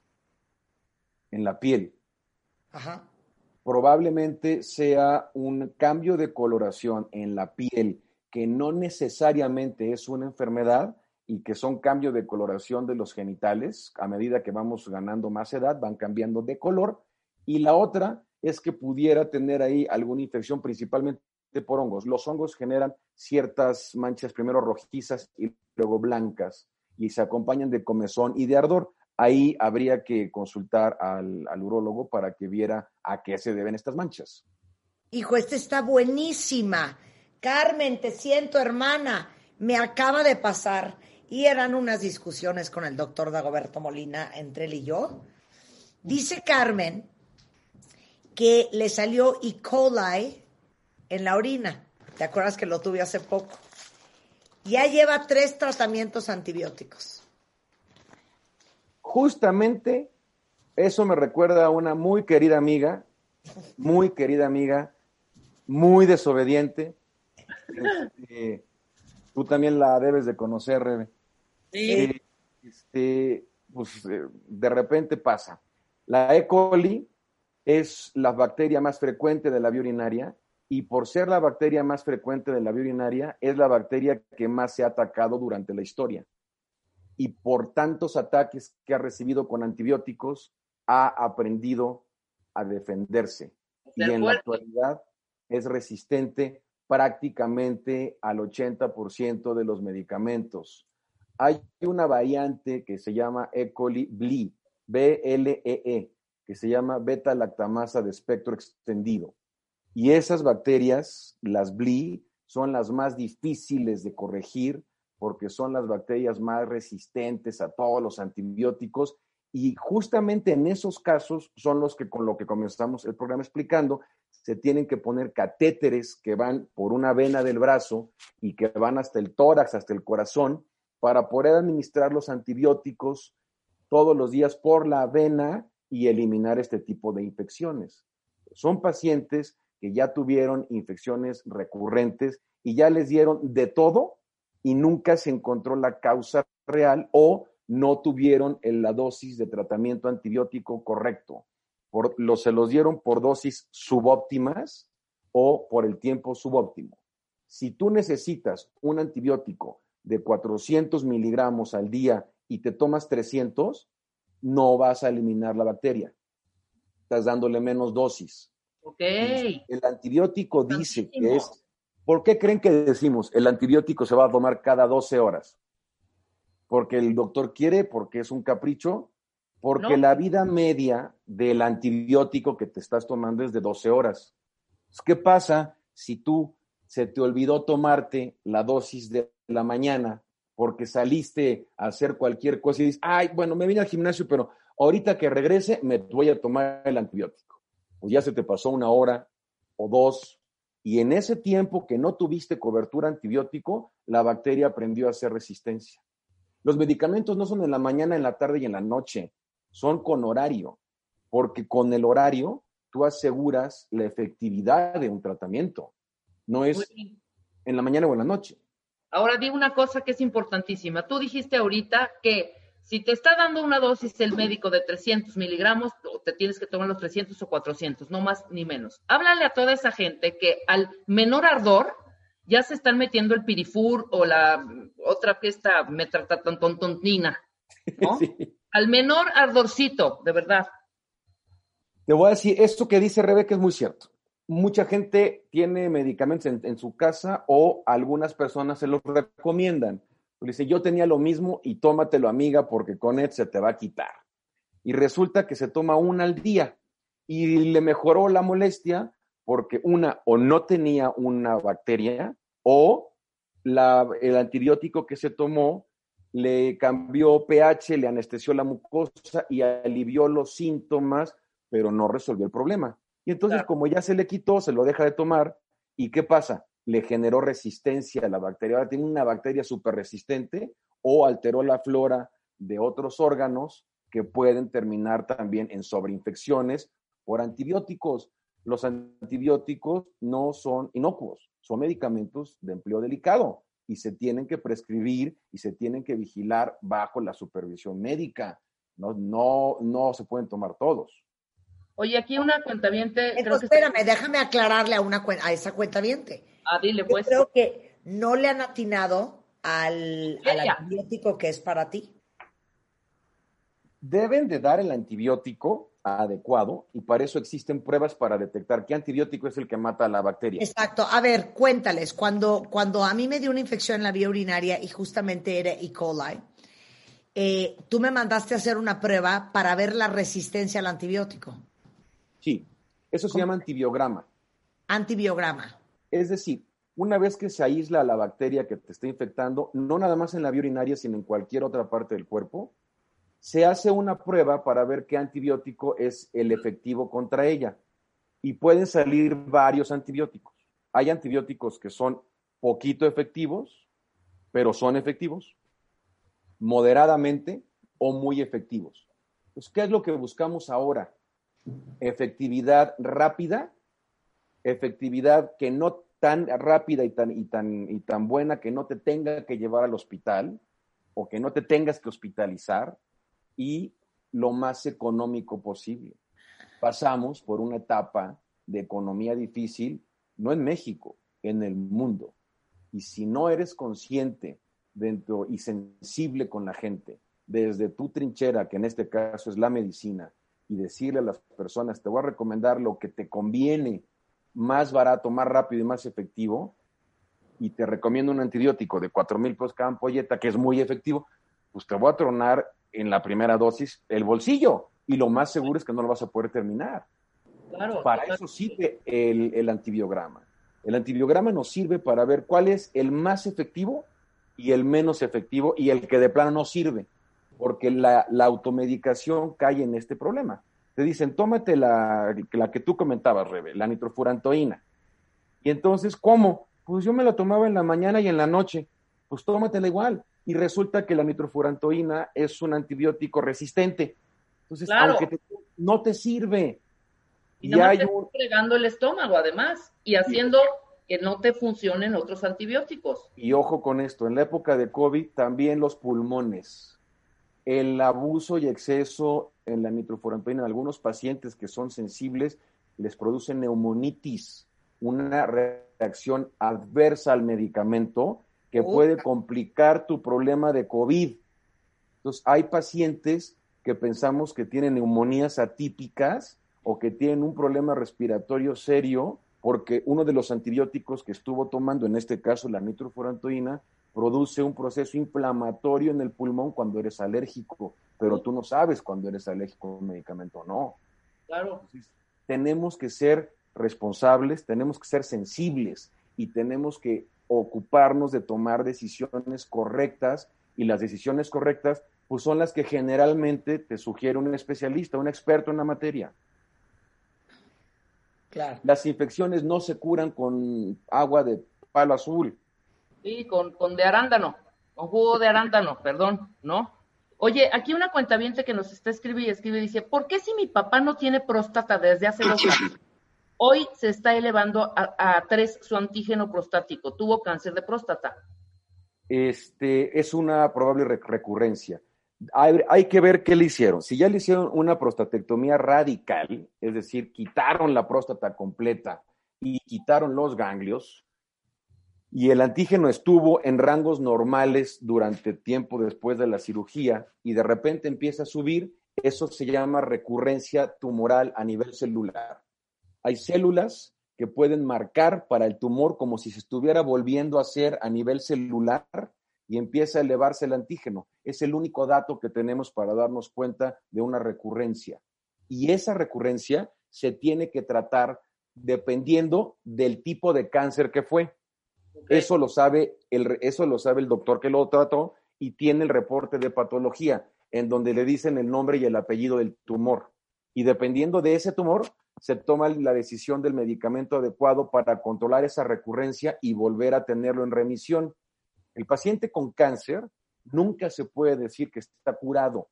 En la piel. Ajá. Probablemente sea un cambio de coloración en la piel que no necesariamente es una enfermedad y que son cambios de coloración de los genitales. A medida que vamos ganando más edad, van cambiando de color. Y la otra es que pudiera tener ahí alguna infección, principalmente por hongos. Los hongos generan ciertas manchas, primero rojizas y luego blancas, y se acompañan de comezón y de ardor. Ahí habría que consultar al, al urólogo para que viera a qué se deben estas manchas. Hijo, esta está buenísima. Carmen, te siento, hermana. Me acaba de pasar. Y eran unas discusiones con el doctor Dagoberto Molina entre él y yo. Dice Carmen que le salió E. coli en la orina. ¿Te acuerdas que lo tuve hace poco? Ya lleva tres tratamientos antibióticos. Justamente eso me recuerda a una muy querida amiga, muy querida amiga, muy desobediente. [laughs] Este, tú también la debes de conocer, Rebe. Sí. Eh, este, pues eh, de repente pasa. La E. coli es la bacteria más frecuente de la vía urinaria y por ser la bacteria más frecuente de la vía urinaria, es la bacteria que más se ha atacado durante la historia. Y por tantos ataques que ha recibido con antibióticos, ha aprendido a defenderse. Y en la actualidad es resistente prácticamente al 80% de los medicamentos. Hay una variante que se llama E. coli BLE, B-L-E-E, que se llama beta-lactamasa de espectro extendido y esas bacterias, las BLI, son las más difíciles de corregir porque son las bacterias más resistentes a todos los antibióticos y justamente en esos casos son los que con lo que comenzamos el programa explicando, se tienen que poner catéteres que van por una vena del brazo y que van hasta el tórax, hasta el corazón, para poder administrar los antibióticos todos los días por la vena y eliminar este tipo de infecciones. Son pacientes que ya tuvieron infecciones recurrentes y ya les dieron de todo y nunca se encontró la causa real o no tuvieron la dosis de tratamiento antibiótico correcto. Por, se los dieron por dosis subóptimas o por el tiempo subóptimo. Si tú necesitas un antibiótico de 400 miligramos al día y te tomas 300, no vas a eliminar la bacteria. Estás dándole menos dosis. Ok. El antibiótico dice que es... ¿Por qué creen que decimos el antibiótico se va a tomar cada 12 horas? Porque el doctor quiere, porque es un capricho, porque la vida media del antibiótico que te estás tomando es de 12 horas. ¿Qué pasa si tú se te olvidó tomarte la dosis de la mañana porque saliste a hacer cualquier cosa y dices, ay, bueno, me vine al gimnasio, pero ahorita que regrese me voy a tomar el antibiótico. Pues ya se te pasó una hora o dos y en ese tiempo que no tuviste cobertura antibiótico, la bacteria aprendió a hacer resistencia. Los medicamentos no son en la mañana, en la tarde y en la noche, son con horario, porque con el horario tú aseguras la efectividad de un tratamiento. No es en la mañana o en la noche. Ahora di una cosa que es importantísima. Tú dijiste ahorita que si te está dando una dosis el médico de 300 miligramos, te tienes que tomar los 300 o 400, no más ni menos. Háblale a toda esa gente que al menor ardor ya se están metiendo el pirifur o la otra que está metratatontontina, ¿no? [laughs] Al menor ardorcito, de verdad. Te voy a decir, esto que dice Rebeca es muy cierto mucha gente tiene medicamentos en, su casa o algunas personas se los recomiendan. dice, yo tenía lo mismo y tómatelo, amiga, porque con él se te va a quitar. Y resulta que se toma una al día y le mejoró la molestia porque una o no tenía una bacteria o el antibiótico que se tomó le cambió pH, le anestesió la mucosa y alivió los síntomas, pero no resolvió el problema. Y entonces, como ya se le quitó, se lo deja de tomar. ¿Y qué pasa? Le generó resistencia a la bacteria. Ahora tiene una bacteria súper resistente o alteró la flora de otros órganos que pueden terminar también en sobreinfecciones por antibióticos. Los antibióticos no son inocuos, son medicamentos de empleo delicado y se tienen que prescribir y se tienen que vigilar bajo la supervisión médica. No, no, no se pueden tomar todos. Oye, aquí una cuentaviente. Entonces, espérame, déjame aclararle a, una, a esa cuentaviente. Ah, dile pues. Yo creo que no le han atinado al, antibiótico que es para ti. Deben de dar el antibiótico adecuado y para eso existen pruebas para detectar qué antibiótico es el que mata a la bacteria. Exacto. A ver, cuéntales, cuando, cuando a mí me dio una infección en la vía urinaria y justamente era E. coli, eh, tú me mandaste a hacer una prueba para ver la resistencia al antibiótico. Sí, eso se llama antibiograma. Antibiograma. Es decir, una vez que se aísla la bacteria que te está infectando, no nada más en la vía urinaria, sino en cualquier otra parte del cuerpo, se hace una prueba para ver qué antibiótico es el efectivo contra ella. Y pueden salir varios antibióticos. Hay antibióticos que son poquito efectivos, pero son efectivos, moderadamente o muy efectivos. Pues, ¿qué es lo que buscamos ahora? Efectividad rápida, efectividad que no tan rápida y tan, y tan, y tan buena que no te tenga que llevar al hospital o que no te tengas que hospitalizar y lo más económico posible. Pasamos por una etapa de economía difícil, no en México, en el mundo. Y si no eres consciente dentro y sensible con la gente, desde tu trinchera, que en este caso es la medicina, y decirle a las personas, te voy a recomendar lo que te conviene más barato, más rápido y más efectivo, y te recomiendo un antibiótico de 4 mil pesos cada ampolleta, que es muy efectivo, pues te voy a tronar en la primera dosis el bolsillo, y lo más seguro es que no lo vas a poder terminar. para eso sirve el, el antibiograma. El antibiograma nos sirve para ver cuál es el más efectivo y el menos efectivo y el que de plano no sirve porque la, automedicación cae en este problema. Te dicen, tómate la, la que tú comentabas, Rebe, la nitrofurantoína. Y entonces, ¿cómo? Pues yo me la tomaba en la mañana y en la noche. Pues tómatela igual. Y resulta que la nitrofurantoína es un antibiótico resistente. Entonces, aunque, te, no te sirve. Y, hay te un... fregando el estómago, además, y haciendo que no te funcionen otros antibióticos. Y ojo con esto, en la época de COVID también los pulmones, el abuso y exceso en la nitrofurantoína en algunos pacientes que son sensibles les produce neumonitis, una reacción adversa al medicamento que puede complicar tu problema de COVID. Entonces, hay pacientes que pensamos que tienen neumonías atípicas o que tienen un problema respiratorio serio porque uno de los antibióticos que estuvo tomando, en este caso la nitrofurantoína, produce un proceso inflamatorio en el pulmón cuando eres alérgico, pero tú no sabes cuando eres alérgico a un medicamento o no. Claro. tenemos que ser responsables, tenemos que ser sensibles y tenemos que ocuparnos de tomar decisiones correctas y las decisiones correctas pues son las que generalmente te sugiere un especialista, un experto en la materia. Claro. Las infecciones no se curan con agua de palo azul. Sí, con, con de arándano, con jugo de arándano, perdón, ¿no? Oye, aquí una cuentaviente que nos está escribiendo y escribe dice, ¿por qué si mi papá no tiene próstata desde hace dos años? Hoy se está elevando a, tres su antígeno prostático. Tuvo cáncer de próstata. Este es una probable recurrencia. Hay, hay, que ver qué le hicieron. Si ya le hicieron una prostatectomía radical, es decir, quitaron la próstata completa y quitaron los ganglios, y el antígeno estuvo en rangos normales durante tiempo después de la cirugía y de repente empieza a subir, eso se llama recurrencia tumoral a nivel celular hay células que pueden marcar para el tumor como si se estuviera volviendo a hacer a nivel celular y empieza a elevarse el antígeno. Es el único dato que tenemos para darnos cuenta de una recurrencia. Y esa recurrencia se tiene que tratar dependiendo del tipo de cáncer que fue. Eso, lo sabe el, eso lo sabe el doctor que lo trató y tiene el reporte de patología en donde le dicen el nombre y el apellido del tumor. Y dependiendo de ese tumor, se toma la decisión del medicamento adecuado para controlar esa recurrencia y volver a tenerlo en remisión. El paciente con cáncer nunca se puede decir que está curado.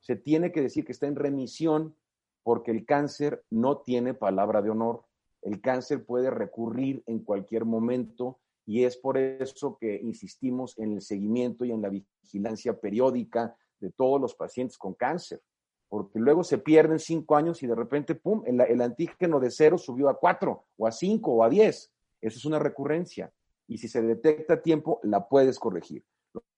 Se tiene que decir que está en remisión porque el cáncer no tiene palabra de honor. El cáncer puede recurrir en cualquier momento y es por eso que insistimos en el seguimiento y en la vigilancia periódica de todos los pacientes con cáncer porque luego se pierden cinco años y de repente, ¡pum!, el, antígeno de cero subió a cuatro, o a cinco, o a diez. Eso es una recurrencia. Y si se detecta a tiempo, la puedes corregir.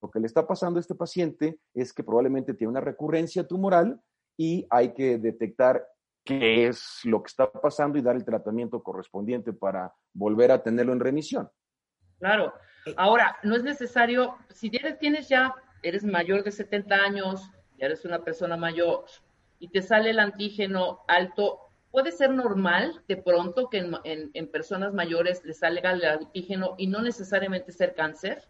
Lo que le está pasando a este paciente es que probablemente tiene una recurrencia tumoral y hay que detectar qué es lo que está pasando y dar el tratamiento correspondiente para volver a tenerlo en remisión. Claro. Ahora, no es necesario, si tienes ya, eres mayor de 70 años, ya eres una persona mayor y te sale el antígeno alto, ¿puede ser normal de pronto que en, personas mayores le salga el antígeno y no necesariamente ser cáncer?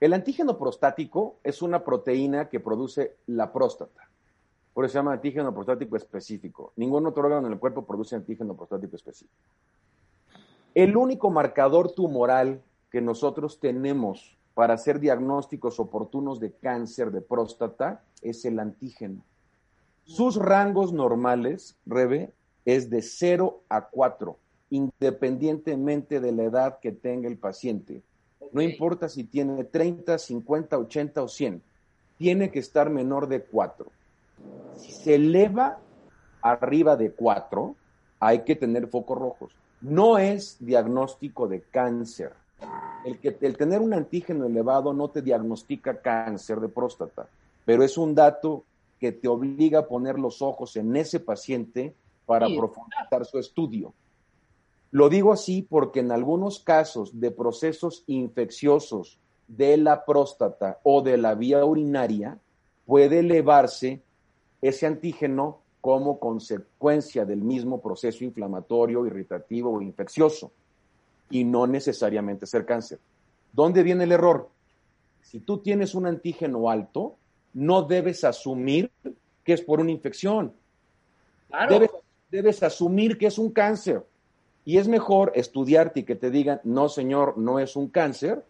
El antígeno prostático es una proteína que produce la próstata. Por eso se llama antígeno prostático específico. Ningún otro órgano en el cuerpo produce antígeno prostático específico. El único marcador tumoral que nosotros tenemos para hacer diagnósticos oportunos de cáncer de próstata es el antígeno. Sus rangos normales, Rebe, es de 0 a 4, independientemente de la edad que tenga el paciente. No importa si tiene 30, 50, 80 o 100, tiene que estar menor de 4. Si se eleva arriba de 4, hay que tener focos rojos. No es diagnóstico de cáncer el, que, el tener un antígeno elevado no te diagnostica cáncer de próstata, pero es un dato que te obliga a poner los ojos en ese paciente para profundizar su estudio. Lo digo así porque en algunos casos de procesos infecciosos de la próstata o de la vía urinaria puede elevarse ese antígeno como consecuencia del mismo proceso inflamatorio, irritativo o infeccioso y no necesariamente ser cáncer. ¿Dónde viene el error? Si tú tienes un antígeno alto, no debes asumir que es por una infección. Debes, debes asumir que es un cáncer. Y es mejor estudiarte y que te digan, no, señor, no es un cáncer,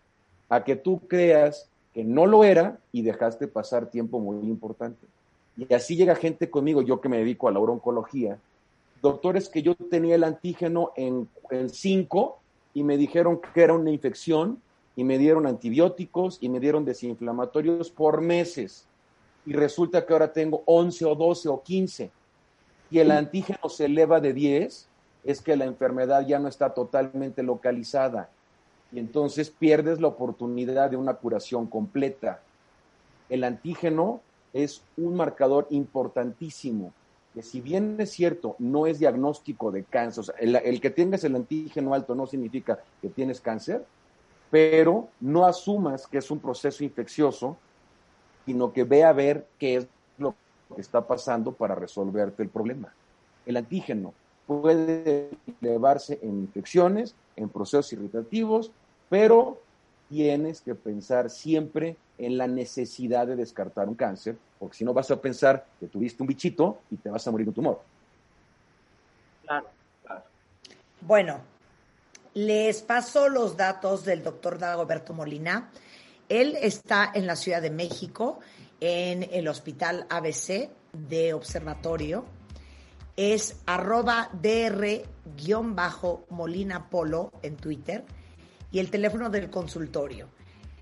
a que tú creas que no lo era y dejaste pasar tiempo muy importante. Y así llega gente conmigo, yo que me dedico a la oncología, doctores que yo tenía el antígeno en 5 y me dijeron que era una infección y me dieron antibióticos y me dieron desinflamatorios por meses. Y resulta que ahora tengo 11 o 12 o 15 y el antígeno se eleva de 10, es que la enfermedad ya no está totalmente localizada y entonces pierdes la oportunidad de una curación completa. El antígeno es un marcador importantísimo, que si bien es cierto, no es diagnóstico de cáncer, sea, el, que tengas el antígeno alto no significa que tienes cáncer, pero no asumas que es un proceso infeccioso, sino que ve a ver qué es lo que está pasando para resolverte el problema. El antígeno puede elevarse en infecciones, en procesos irritativos, pero tienes que pensar siempre en la necesidad de descartar un cáncer, porque si no vas a pensar que tuviste un bichito y te vas a morir de un tumor. Claro, claro. Bueno, les paso los datos del doctor Dagoberto Molina. Él está en la Ciudad de México, en el Hospital ABC de Observatorio. Es arroba dr-molina polo en Twitter y el teléfono del consultorio.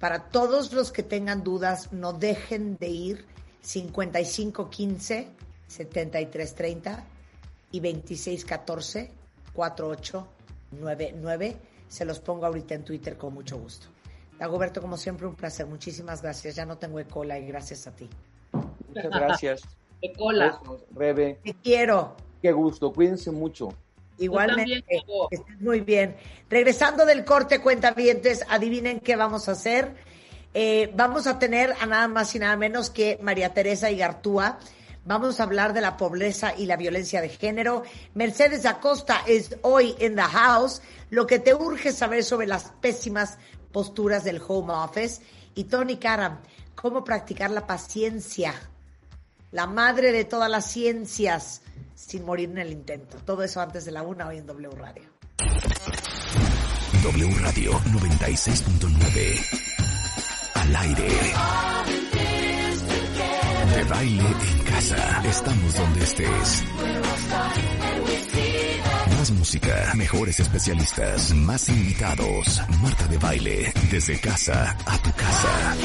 Para todos los que tengan dudas, no dejen de ir 5515 7330 y 2614 4899. Se los pongo ahorita en Twitter con mucho gusto. Dagoberto, como siempre, un placer. Muchísimas gracias. Ya no tengo cola y gracias a ti. Muchas gracias. [laughs] cola. Rebe. Te quiero. Qué gusto. Cuídense mucho. Igualmente, muy bien. Regresando del corte, cuentavientes, adivinen qué vamos a hacer. Eh, vamos a tener a nada más y nada menos que María Teresa Igartúa. Vamos a hablar de la pobreza y la violencia de género. Mercedes Acosta es hoy en the house. Lo que te urge saber sobre las pésimas posturas del home office. Y Tony Karam, cómo practicar la paciencia. La madre de todas las ciencias sin morir en el intento. Todo eso antes de la una hoy en W Radio. W Radio 96.9. Al aire. De baile en casa. Estamos donde estés. Más música, mejores especialistas, más invitados. Marta de baile, desde casa a tu casa.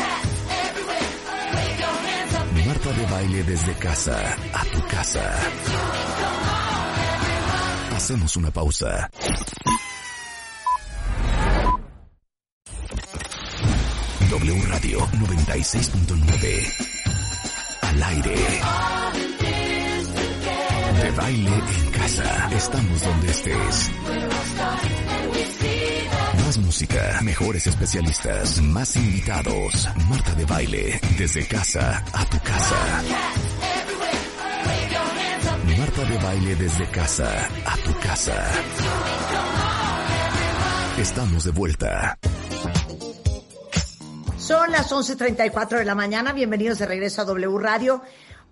De baile desde casa a tu casa. Hacemos una pausa. W Radio 96.9. Al aire. De baile en casa. Estamos donde estés. Más música, mejores especialistas, más invitados. Marta de baile, desde casa a tu casa. Marta de baile desde casa a tu casa. Estamos de vuelta. Son las 11.34 de la mañana. Bienvenidos de regreso a W Radio.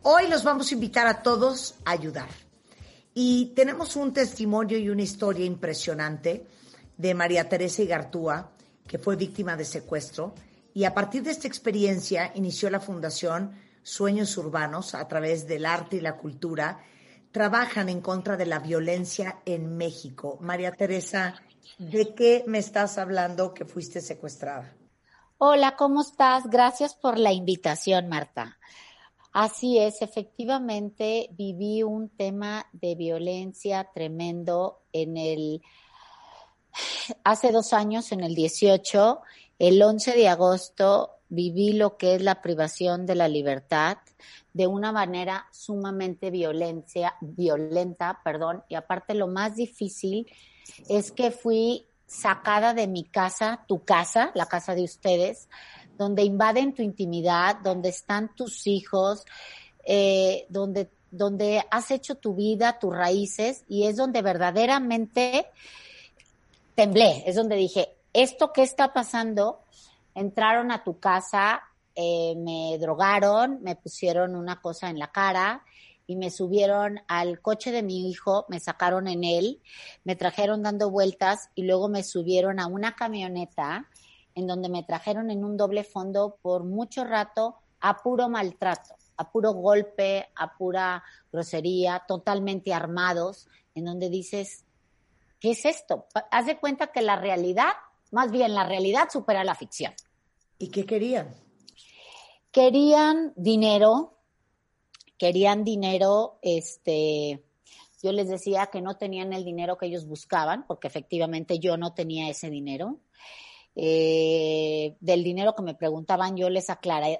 Hoy los vamos a invitar a todos a ayudar. Y tenemos un testimonio y una historia impresionante de María Teresa Igartúa, que fue víctima de secuestro, y a partir de esta experiencia inició la Fundación Sueños Urbanos a través del arte y la cultura. Trabajan en contra de la violencia en México. María Teresa, ¿de qué me estás hablando que fuiste secuestrada? Hola, ¿cómo estás? Gracias por la invitación, Marta. Así es, efectivamente viví un tema de violencia tremendo en el hace dos años, en el 18, el 11 de agosto, viví lo que es la privación de la libertad de una manera sumamente violencia, violenta, perdón, y aparte lo más difícil es que fui sacada de mi casa, tu casa, la casa de ustedes, donde invaden tu intimidad, donde están tus hijos, eh, donde, donde has hecho tu vida, tus raíces, y es donde verdaderamente temblé, es donde dije, ¿esto qué está pasando? Entraron a tu casa, eh, me drogaron, me pusieron una cosa en la cara y me subieron al coche de mi hijo, me sacaron en él, me trajeron dando vueltas y luego me subieron a una camioneta en donde me trajeron en un doble fondo por mucho rato a puro maltrato. a puro golpe, a pura grosería, totalmente armados, en donde dices, ¿qué es esto? Haz de cuenta que la realidad, más bien la realidad supera la ficción. ¿Y qué querían? Querían dinero, querían dinero, este, yo les decía que no tenían el dinero que ellos buscaban, porque efectivamente yo no tenía ese dinero. Eh, del dinero que me preguntaban, yo les,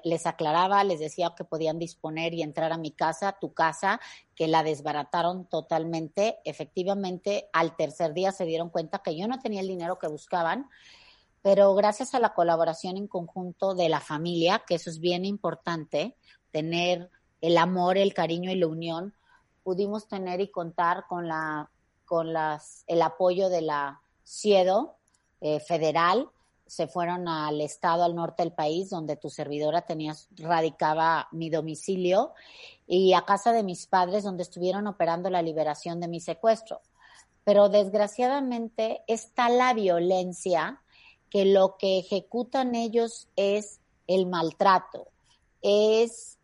les aclaraba, les decía que podían disponer y entrar a mi casa, tu casa, que la desbarataron totalmente. Efectivamente, al tercer día se dieron cuenta que yo no tenía el dinero que buscaban, pero gracias a la colaboración en conjunto de la familia, que eso es bien importante, tener el amor, el cariño y la unión, pudimos tener y contar con la con las el apoyo de la CIEDO eh, federal se fueron al estado al norte del país donde tu servidora tenía radicaba mi domicilio y a casa de mis padres donde estuvieron operando la liberación de mi secuestro. Pero desgraciadamente está la violencia que lo que ejecutan ellos es el maltrato, es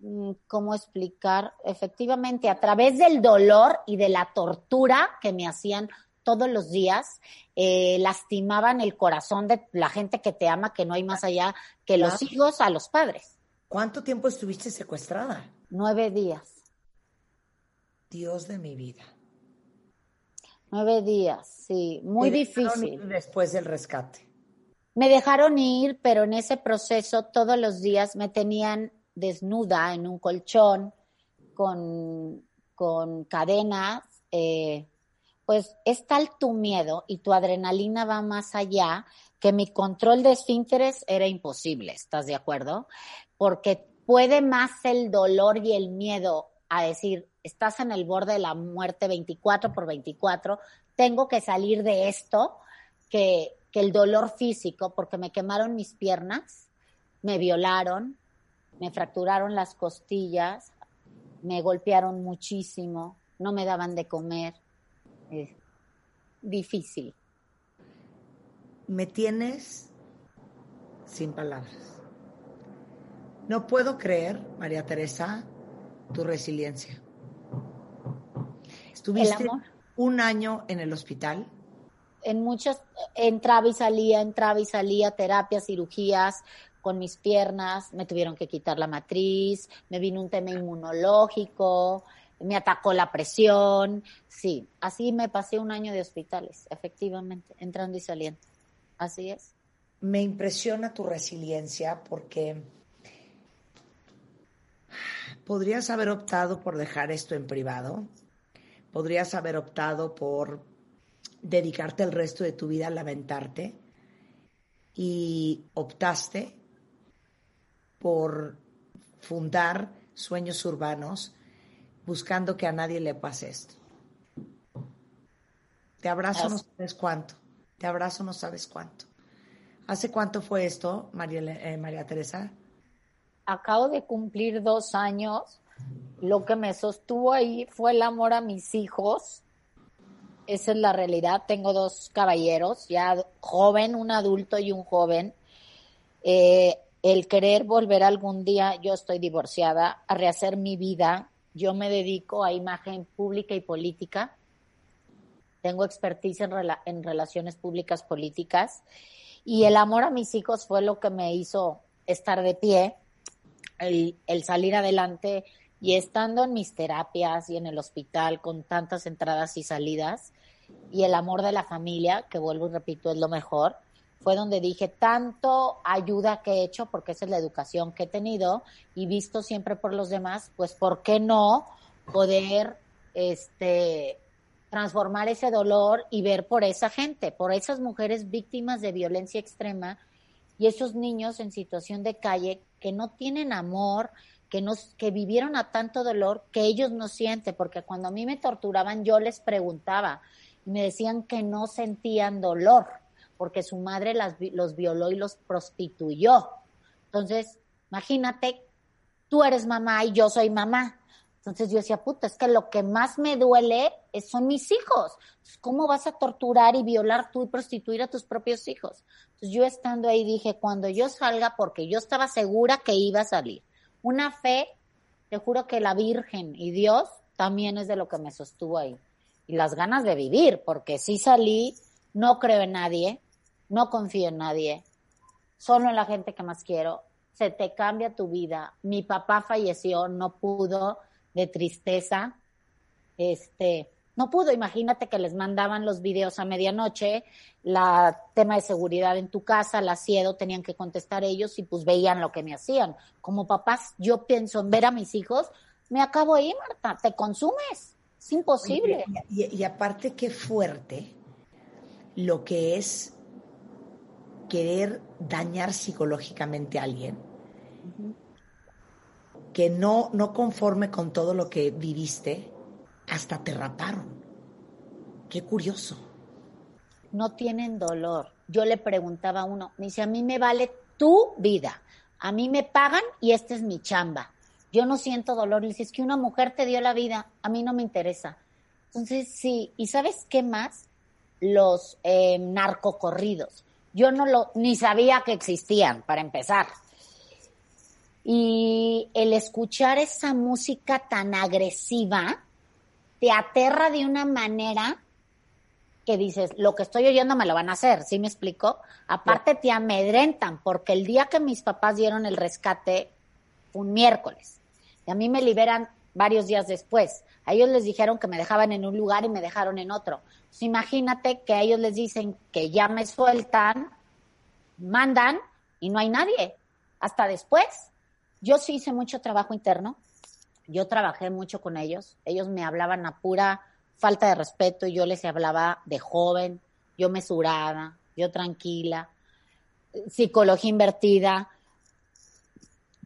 mm, cómo explicar efectivamente a través del dolor y de la tortura que me hacían todos los días, eh, lastimaban el corazón de la gente que te ama, que no hay más allá que los hijos a los padres. ¿Cuánto tiempo estuviste secuestrada? Nueve días. Dios de mi vida. Nueve días, sí, muy difícil. Después del rescate. Me dejaron ir, pero en ese proceso todos los días me tenían desnuda en un colchón con, con cadenas. Eh, pues es tal tu miedo y tu adrenalina va más allá que mi control de esfínteres era imposible, ¿estás de acuerdo? Porque puede más el dolor y el miedo a decir, estás en el borde de la muerte 24 por 24, tengo que salir de esto, que, que el dolor físico, porque me quemaron mis piernas, me violaron, me fracturaron las costillas, me golpearon muchísimo, no me daban de comer, difícil. Me tienes sin palabras. No puedo creer, María Teresa, tu resiliencia. Estuviste un año en el hospital. En muchas, entraba y salía, entraba y salía, terapias, cirugías con mis piernas, me tuvieron que quitar la matriz, me vino un tema inmunológico, me atacó la presión, sí, así me pasé un año de hospitales, efectivamente, entrando y saliendo. Así es. Me impresiona tu resiliencia porque podrías haber optado por dejar esto en privado, podrías haber optado por dedicarte el resto de tu vida a lamentarte y optaste por fundar sueños urbanos buscando que a nadie le pase esto. Te abrazo no sabes cuánto, te abrazo no sabes cuánto. ¿Hace cuánto fue esto, María, eh, María Teresa? Acabo de cumplir dos años. Lo que me sostuvo ahí fue el amor a mis hijos. Esa es la realidad. Tengo dos caballeros, ya joven, un adulto y un joven. Eh, el querer volver algún día, yo estoy divorciada, a rehacer mi vida, yo me dedico a imagen pública y política. Tengo expertise en, relaciones públicas políticas. Y el amor a mis hijos fue lo que me hizo estar de pie, el, el salir adelante y estando en mis terapias y en el hospital con tantas entradas y salidas y el amor de la familia, que vuelvo y repito, es lo mejor, fue donde dije tanto ayuda que he hecho, porque esa es la educación que he tenido y visto siempre por los demás, pues ¿por qué no poder este transformar ese dolor y ver por esa gente, por esas mujeres víctimas de violencia extrema y esos niños en situación de calle que no tienen amor, que nos que vivieron a tanto dolor que ellos no sienten, porque cuando a mí me torturaban yo les preguntaba y me decían que no sentían dolor porque su madre las, los violó y los prostituyó. Entonces, imagínate, tú eres mamá y yo soy mamá. Entonces yo decía, puta, es que lo que más me duele son mis hijos. ¿Cómo vas a torturar y violar tú y prostituir a tus propios hijos? Entonces yo estando ahí dije, cuando yo salga, porque yo estaba segura que iba a salir, una fe te juro que la Virgen y Dios también es de lo que me sostuvo ahí. Y las ganas de vivir, porque sí salí, no creo en nadie, no confío en nadie, solo en la gente que más quiero, se te cambia tu vida. Mi papá falleció, no pudo, de tristeza, este, no pudo. Imagínate que les mandaban los videos a medianoche, la tema de seguridad en tu casa, la CIEDO, tenían que contestar ellos y pues veían lo que me hacían. Como papás, yo pienso en ver a mis hijos, me acabo ahí, Marta, te consumes. Es imposible. Y, y aparte, qué fuerte lo que es querer dañar psicológicamente a alguien que no, no conforme con todo lo que viviste, hasta te raparon. Qué curioso. No tienen dolor. Yo le preguntaba a uno, me dice, a mí me vale tu vida. A mí me pagan y esta es mi chamba. Yo no siento dolor. Le dice, es que una mujer te dio la vida, a mí no me interesa. Entonces, sí, ¿y sabes qué más? Los eh, narcocorridos. Yo no lo, ni sabía que existían, para empezar. Y el escuchar esa música tan agresiva te aterra de una manera que dices, lo que estoy oyendo me lo van a hacer, ¿sí me explico? Aparte te amedrentan, porque el día que mis papás dieron el rescate, un miércoles, y a mí me liberan varios días después. A ellos les dijeron que me dejaban en un lugar y me dejaron en otro. Imagínate que a ellos les dicen que ya me sueltan, mandan y no hay nadie. Hasta después. Yo sí hice mucho trabajo interno. Yo trabajé mucho con ellos. Ellos me hablaban a pura falta de respeto y yo les hablaba de joven, yo mesurada, yo tranquila, psicología invertida.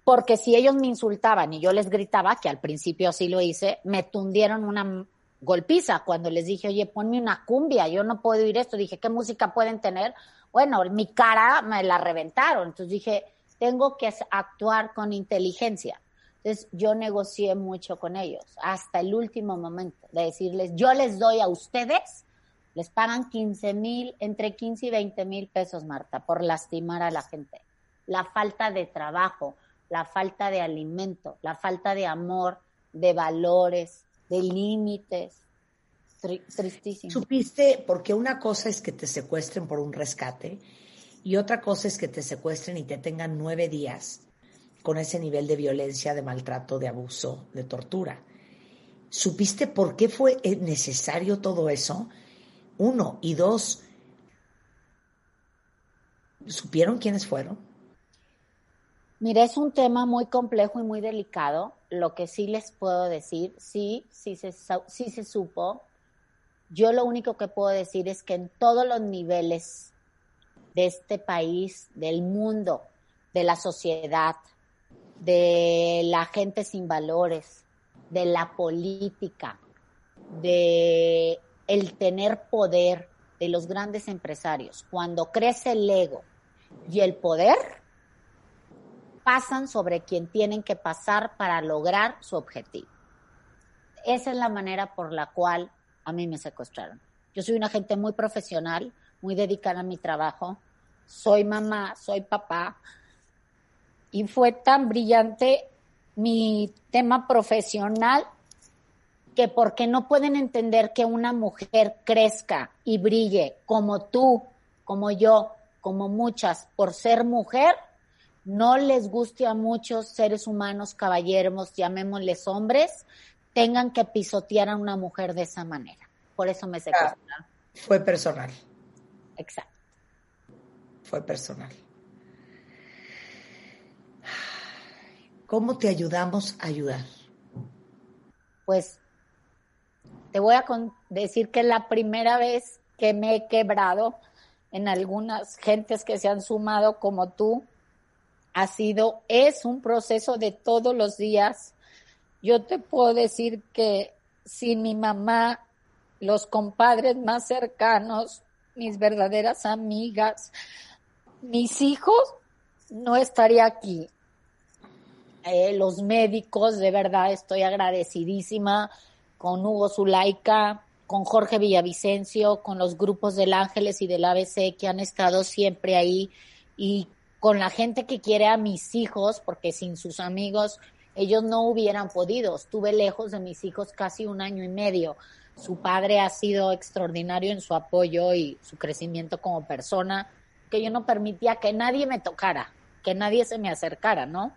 Porque si ellos me insultaban y yo les gritaba, que al principio así lo hice, me tundieron una golpiza cuando les dije, oye, ponme una cumbia, yo no puedo oír esto. Dije, ¿qué música pueden tener? Bueno, mi cara me la reventaron. Entonces dije, tengo que actuar con inteligencia. Entonces yo negocié mucho con ellos hasta el último momento de decirles, yo les doy a ustedes, les pagan 15 mil, entre 15 y 20 mil pesos, Marta, por lastimar a la gente. La falta de trabajo, la falta de alimento, la falta de amor, de valores, de límites. tristísimo. ¿Supiste? Porque una cosa es que te secuestren por un rescate y otra cosa es que te secuestren y te tengan nueve días con ese nivel de violencia, de maltrato, de abuso, de tortura. ¿Supiste por qué fue necesario todo eso? Uno. Y dos, ¿supieron quiénes fueron? Mira, es un tema muy complejo y muy delicado. Lo que sí les puedo decir, sí, sí se, sí se supo. Yo lo único que puedo decir es que en todos los niveles de este país, del mundo, de la sociedad, de la gente sin valores, de la política, de el tener poder de los grandes empresarios. Cuando crece el ego y el poder, pasan sobre quien tienen que pasar para lograr su objetivo. Esa es la manera por la cual a mí me secuestraron. Yo soy una gente muy profesional, muy dedicada a mi trabajo, soy mamá, soy papá, y fue tan brillante mi tema profesional que porque no pueden entender que una mujer crezca y brille como tú, como yo, como muchas, por ser mujer, no les guste a muchos seres humanos, caballeros, llamémosles hombres, tengan que pisotear a una mujer de esa manera. Por eso me secuestraron. fue personal. Exacto fue personal. ¿Cómo te ayudamos a ayudar? Pues te voy a decir que la primera vez que me he quebrado en algunas gentes que se han sumado como tú ha sido, es un proceso de todos los días. Yo te puedo decir que sin mi mamá, los compadres más cercanos, mis verdaderas amigas, mis hijos, no estaría aquí. Eh, los médicos, de verdad, estoy agradecidísima con Hugo Zulaika, con Jorge Villavicencio, con los grupos del Ángeles y del ABC que han estado siempre ahí y con la gente que quiere a mis hijos, porque sin sus amigos ellos no hubieran podido. Estuve lejos de mis hijos casi un año y medio. Su padre ha sido extraordinario en su apoyo y su crecimiento como persona, que yo no permitía que nadie me tocara, que nadie se me acercara, ¿no?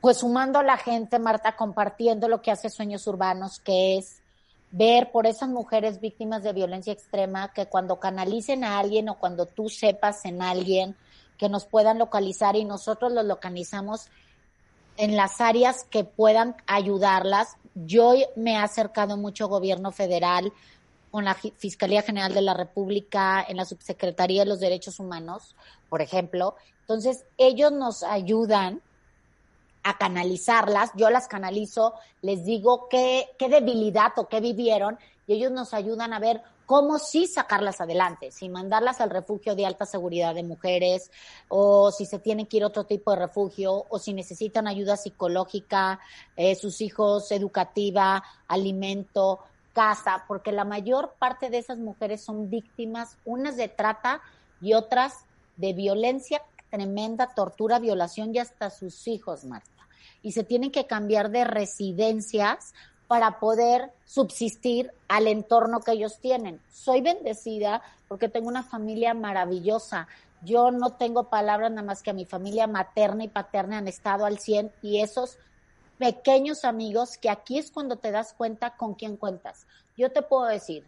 Pues sumando a la gente, Marta, compartiendo lo que hace Sueños Urbanos, que es ver por esas mujeres víctimas de violencia extrema que cuando canalicen a alguien o cuando tú sepas en alguien que nos puedan localizar y nosotros los localizamos en las áreas que puedan ayudarlas. Yo me he acercado mucho gobierno federal con la Fiscalía General de la República, en la Subsecretaría de los Derechos Humanos, por ejemplo. Entonces, ellos nos ayudan a canalizarlas, yo las canalizo, les digo qué, qué debilidad o qué vivieron y ellos nos ayudan a ver cómo sí sacarlas adelante, si mandarlas al refugio de alta seguridad de mujeres o si se tienen que ir a otro tipo de refugio o si necesitan ayuda psicológica, eh, sus hijos, educativa, alimento, casa, porque la mayor parte de esas mujeres son víctimas, unas de trata y otras de violencia tremenda, tortura, violación y hasta sus hijos, Marta. Y se tienen que cambiar de residencias para poder subsistir al entorno que ellos tienen. Soy bendecida porque tengo una familia maravillosa. Yo no tengo palabras nada más que a mi familia materna y paterna han estado al 100 y esos pequeños amigos que aquí es cuando te das cuenta con quién cuentas. Yo te puedo decir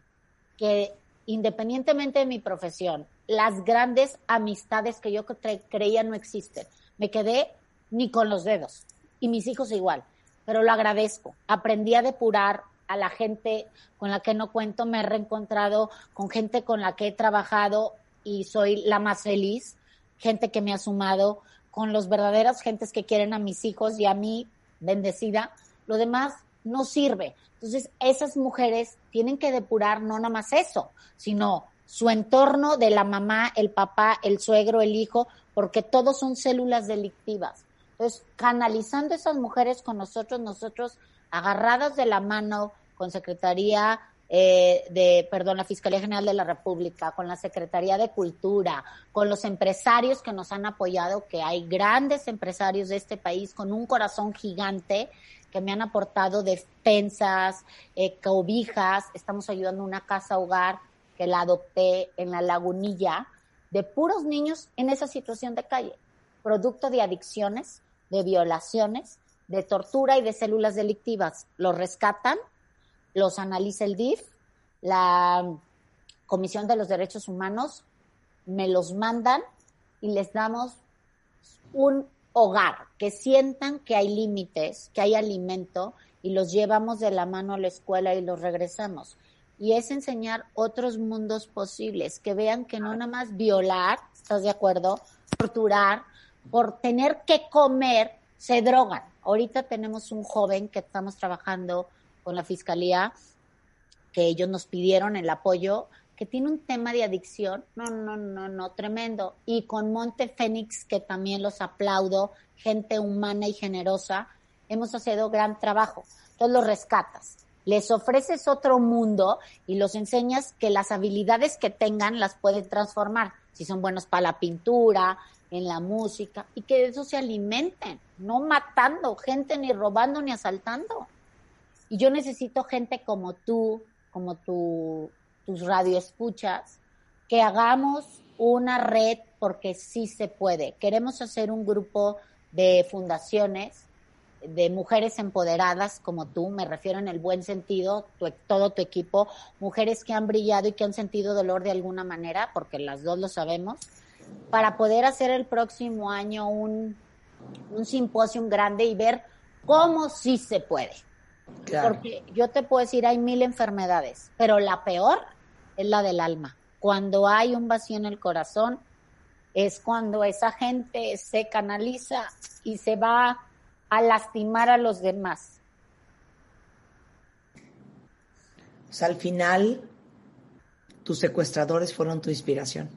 que independientemente de mi profesión, las grandes amistades que yo creía no existen, me quedé ni con los dedos y mis hijos igual, pero lo agradezco. Aprendí a depurar a la gente con la que no cuento, me he reencontrado con gente con la que he trabajado y soy la más feliz, gente que me ha sumado, con los verdaderos gentes que quieren a mis hijos y a mí, bendecida. Lo demás no sirve. Entonces, esas mujeres tienen que depurar no nada más eso, sino su entorno de la mamá, el papá, el suegro, el hijo, porque todos son células delictivas. Entonces, canalizando esas mujeres con nosotros, nosotros agarradas de la mano con Secretaría eh, de, perdón, la Fiscalía General de la República, con la Secretaría de Cultura, con los empresarios que nos han apoyado, que hay grandes empresarios de este país con un corazón gigante que me han aportado despensas, eh, cobijas, estamos ayudando una casa hogar que la adopté en la lagunilla, de puros niños en esa situación de calle, producto de adicciones, de violaciones, de tortura y de células delictivas. Los rescatan, los analiza el DIF, la Comisión de los Derechos Humanos, me los mandan y les damos un hogar, que sientan que hay límites, que hay alimento y los llevamos de la mano a la escuela y los regresamos. Y es enseñar otros mundos posibles, que vean que no nada más violar, ¿estás de acuerdo? Torturar, por tener que comer, se drogan. Ahorita tenemos un joven que estamos trabajando con la fiscalía, que ellos nos pidieron el apoyo, que tiene un tema de adicción, no, no, no, no, tremendo. Y con Monte Fénix, que también los aplaudo, gente humana y generosa, hemos hecho gran trabajo. Entonces los rescatas, les ofreces otro mundo y los enseñas que las habilidades que tengan las pueden transformar. Si son buenos para la pintura, en la música y que de eso se alimenten, no matando gente, ni robando, ni asaltando. Y yo necesito gente como tú, como tu, tus radioescuchas, que hagamos una red porque sí se puede. Queremos hacer un grupo de fundaciones de mujeres empoderadas como tú, me refiero en el buen sentido, todo tu equipo, mujeres que han brillado y que han sentido dolor de alguna manera, porque las dos lo sabemos, para poder hacer el próximo año un, un simposio grande y ver cómo sí se puede. Porque yo te puedo decir, hay mil enfermedades, pero la peor es la del alma. Cuando hay un vacío en el corazón, es cuando esa gente se canaliza y se va a lastimar a los demás. al final, tus secuestradores fueron tu inspiración.